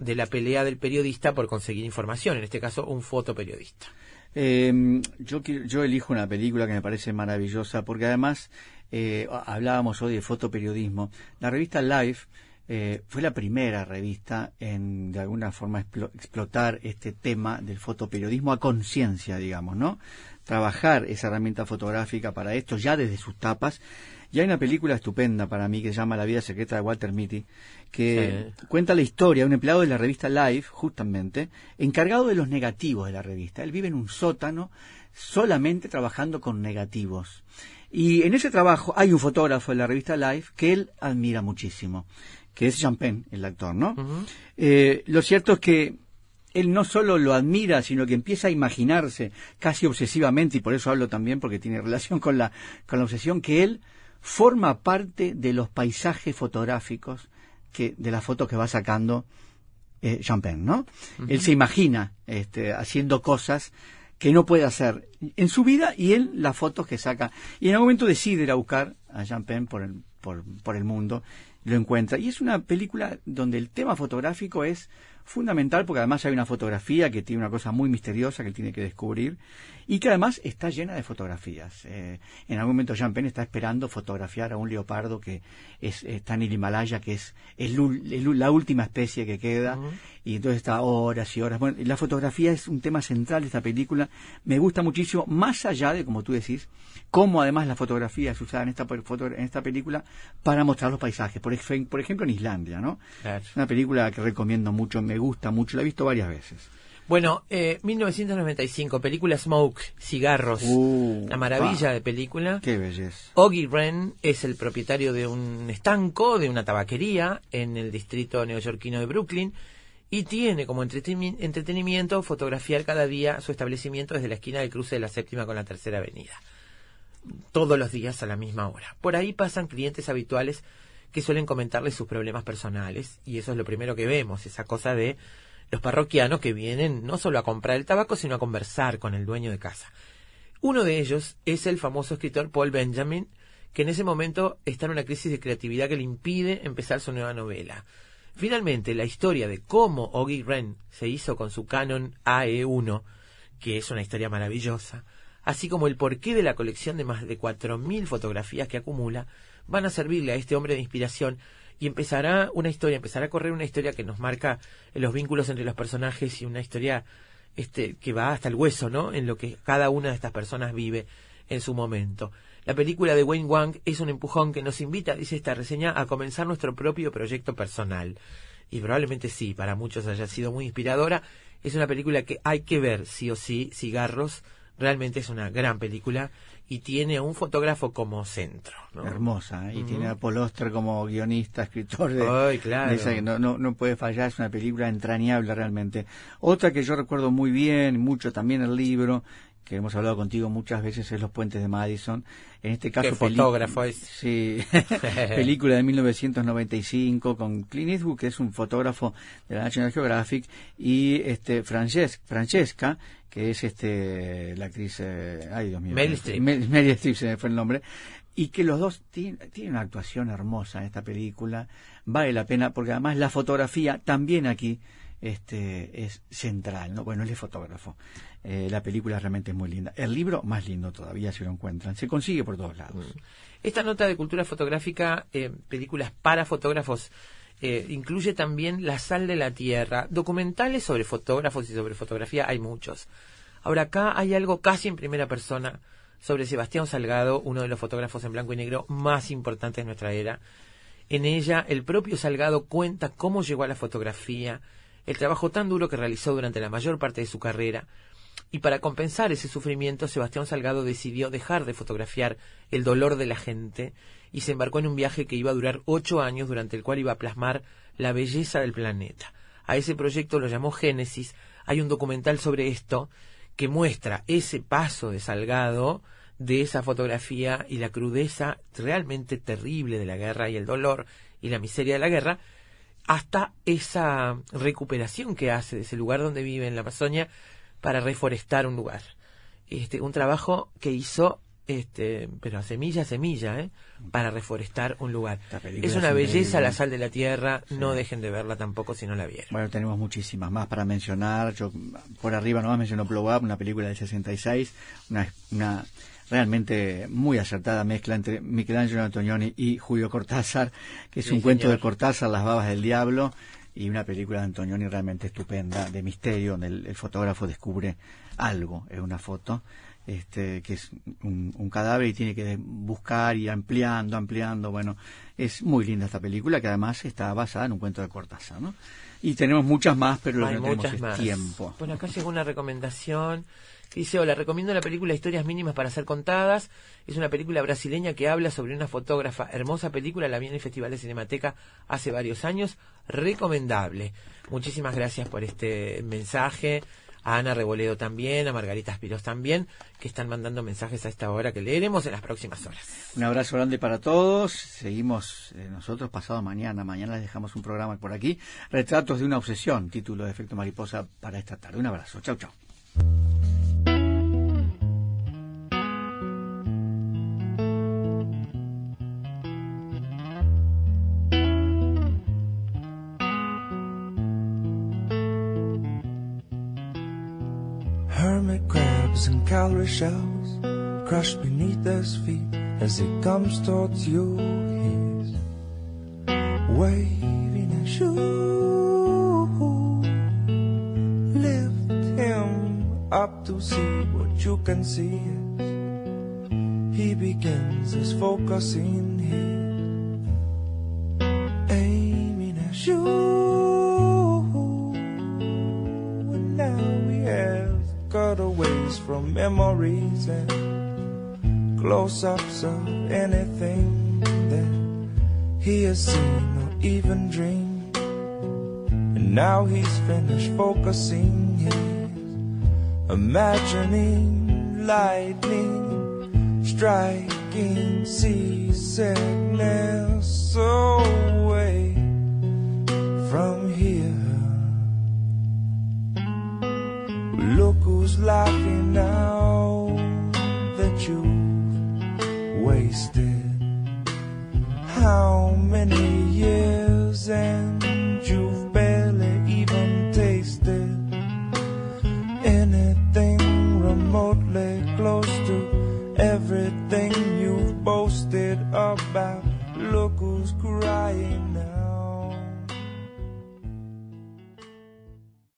S1: de la pelea del periodista por conseguir información, en este caso un fotoperiodista.
S2: Eh, yo, yo elijo una película que me parece maravillosa porque además eh, hablábamos hoy de fotoperiodismo. La revista Life eh, fue la primera revista en de alguna forma explo- explotar este tema del fotoperiodismo a conciencia, digamos, ¿no? Trabajar esa herramienta fotográfica para esto ya desde sus tapas. Y hay una película estupenda para mí que se llama La vida secreta de Walter Mitty, que
S1: Sí.
S2: cuenta la historia de un empleado de la revista Life, justamente, encargado de los negativos de la revista. Él vive en un sótano solamente trabajando con negativos. Y en ese trabajo hay un fotógrafo de la revista Life que él admira muchísimo, que es Jean Penn, el actor, ¿no? Eh, lo cierto es que él no solo lo admira, sino que empieza a imaginarse casi obsesivamente, y por eso hablo también porque tiene relación con la, con la obsesión, que él forma parte de los paisajes fotográficos que, de las fotos que va sacando eh, Jean Penn, ¿no? Él se imagina este, haciendo cosas que no puede hacer en su vida y en las fotos que saca. Y en algún momento decide ir a buscar a Jean Penn por el, por, por el mundo, lo encuentra. Y es una película donde el tema fotográfico es fundamental porque además hay una fotografía que tiene una cosa muy misteriosa que él tiene que descubrir y que además está llena de fotografías. Eh, en algún momento Jean Penn está esperando fotografiar a un leopardo que es, está en el Himalaya, que es, el la última especie que queda, y entonces está horas y horas. Bueno, la fotografía es un tema central de esta película, me gusta muchísimo, más allá de, como tú decís, cómo además la fotografía es usada en esta, en esta película para mostrar los paisajes, por, por ejemplo en Islandia, ¿no? Es una película que recomiendo mucho, me gusta mucho, la he visto varias veces.
S1: Bueno, eh, 1995, película Smoke, Cigarros,
S2: Uh,
S1: una maravilla
S2: pa.
S1: de película.
S2: Qué belleza.
S1: Oggy Wren es el propietario de un estanco, de una tabaquería en el distrito neoyorquino de Brooklyn y tiene como entreteni- entretenimiento fotografiar cada día su establecimiento desde la esquina del cruce de la séptima con la tercera avenida. Todos los días a la misma hora. Por ahí pasan clientes habituales que suelen comentarle sus problemas personales y eso es lo primero que vemos, esa cosa de los parroquianos que vienen no solo a comprar el tabaco, sino a conversar con el dueño de casa. Uno de ellos es el famoso escritor Paul Benjamin, que en ese momento está en una crisis de creatividad que le impide empezar su nueva novela. Finalmente, la historia de cómo Oggy Wren se hizo con su Canon AE1, que es una historia maravillosa, así como el porqué de la colección de más de 4.000 fotografías que acumula, van a servirle a este hombre de inspiración y empezará una historia, empezará a correr una historia que nos marca los vínculos entre los personajes y una historia este, que va hasta el hueso, ¿no? En lo que cada una de estas personas vive en su momento. La película de Wayne Wang es un empujón que nos invita, dice esta reseña, a comenzar nuestro propio proyecto personal. Y probablemente sí, para muchos haya sido muy inspiradora. Es una película que hay que ver, sí o sí, Cigarros. Realmente es una gran película y tiene un fotógrafo como centro. ¿no?
S2: Hermosa, ¿eh? y tiene a Paul Oster como guionista, escritor de,
S1: Ay, claro.
S2: de esa que no, no, no puede fallar, es una película entrañable realmente. Otra que yo recuerdo muy bien, mucho también el libro, que hemos hablado contigo muchas veces, es Los Puentes de Madison. En este caso,
S1: fotógrafo es.
S2: Sí, [LAUGHS] película de 1995 con Clint Eastwood, que es un fotógrafo de la National Geographic, y este Frances- Francesca, que es este la actriz, eh, ay Dios mío,
S1: Meryl Streep.
S2: Mel- Meryl Streep se me fue el nombre, y que los dos tienen, tienen una actuación hermosa en esta película, vale la pena, porque además la fotografía también aquí este es central, ¿no? Bueno, él es fotógrafo. Eh, la película realmente es muy linda. El libro, más lindo todavía si lo encuentran. Se consigue por todos lados.
S1: Esta nota de cultura fotográfica, eh, películas para fotógrafos, eh, incluye también La sal de la tierra. Documentales sobre fotógrafos y sobre fotografía hay muchos. Ahora acá hay algo casi en primera persona sobre Sebastián Salgado, uno de los fotógrafos en blanco y negro más importantes de nuestra era. En ella, el propio Salgado cuenta cómo llegó a la fotografía, el trabajo tan duro que realizó durante la mayor parte de su carrera, y para compensar ese sufrimiento, Sebastián Salgado decidió dejar de fotografiar el dolor de la gente y se embarcó en un viaje que iba a durar ocho años, durante el cual iba a plasmar la belleza del planeta. A ese proyecto lo llamó Génesis. Hay un documental sobre esto que muestra ese paso de Salgado de esa fotografía y la crudeza realmente terrible de la guerra y el dolor y la miseria de la guerra hasta esa recuperación que hace de ese lugar donde vive en la Amazonia para reforestar un lugar. Este, un trabajo que hizo este, pero a semilla a semilla, ¿eh? para reforestar un lugar. Es una belleza la sal de la tierra, no dejen de verla tampoco si no la vieron.
S2: Bueno, tenemos muchísimas más para mencionar. Yo por arriba nomás menciono Blow Up, una película del 66, una, una realmente muy acertada mezcla entre Michelangelo Antonioni y Julio Cortázar, que es
S1: Sí,
S2: un cuento de Cortázar, Las babas del diablo, y una película de Antonioni realmente estupenda, de misterio, donde el, el fotógrafo descubre algo en una foto. Este, que es un, un cadáver y tiene que buscar y ampliando, ampliando. Bueno, es muy linda esta película que además está basada en un cuento de Cortázar, ¿no? Y tenemos muchas más, pero lo que no tenemos es
S1: más.
S2: tiempo.
S1: Bueno, acá llegó una recomendación. Dice, hola, recomiendo la película Historias mínimas para ser contadas. Es una película brasileña que habla sobre una fotógrafa. Hermosa película, la vi en el Festival de Cinemateca hace varios años. Recomendable. Muchísimas gracias por este mensaje. A Ana Reboledo también, a Margarita Espiros también, que están mandando mensajes a esta hora que leeremos en las próximas horas.
S2: Un abrazo grande para todos. Seguimos eh, nosotros pasado mañana. Mañana les dejamos un programa por aquí. Retratos de una obsesión, título de efecto mariposa para esta tarde. Un abrazo. Chau, chau.
S10: Crabs and calorie shells crushed beneath his feet as he comes towards you. He's waving at you. Lift him up to see what you can see he begins his focusing here, and close-ups of anything that he has seen or even dreamed. And now he's finished focusing his imagining lightning striking seasickness away from here. Look who's laughing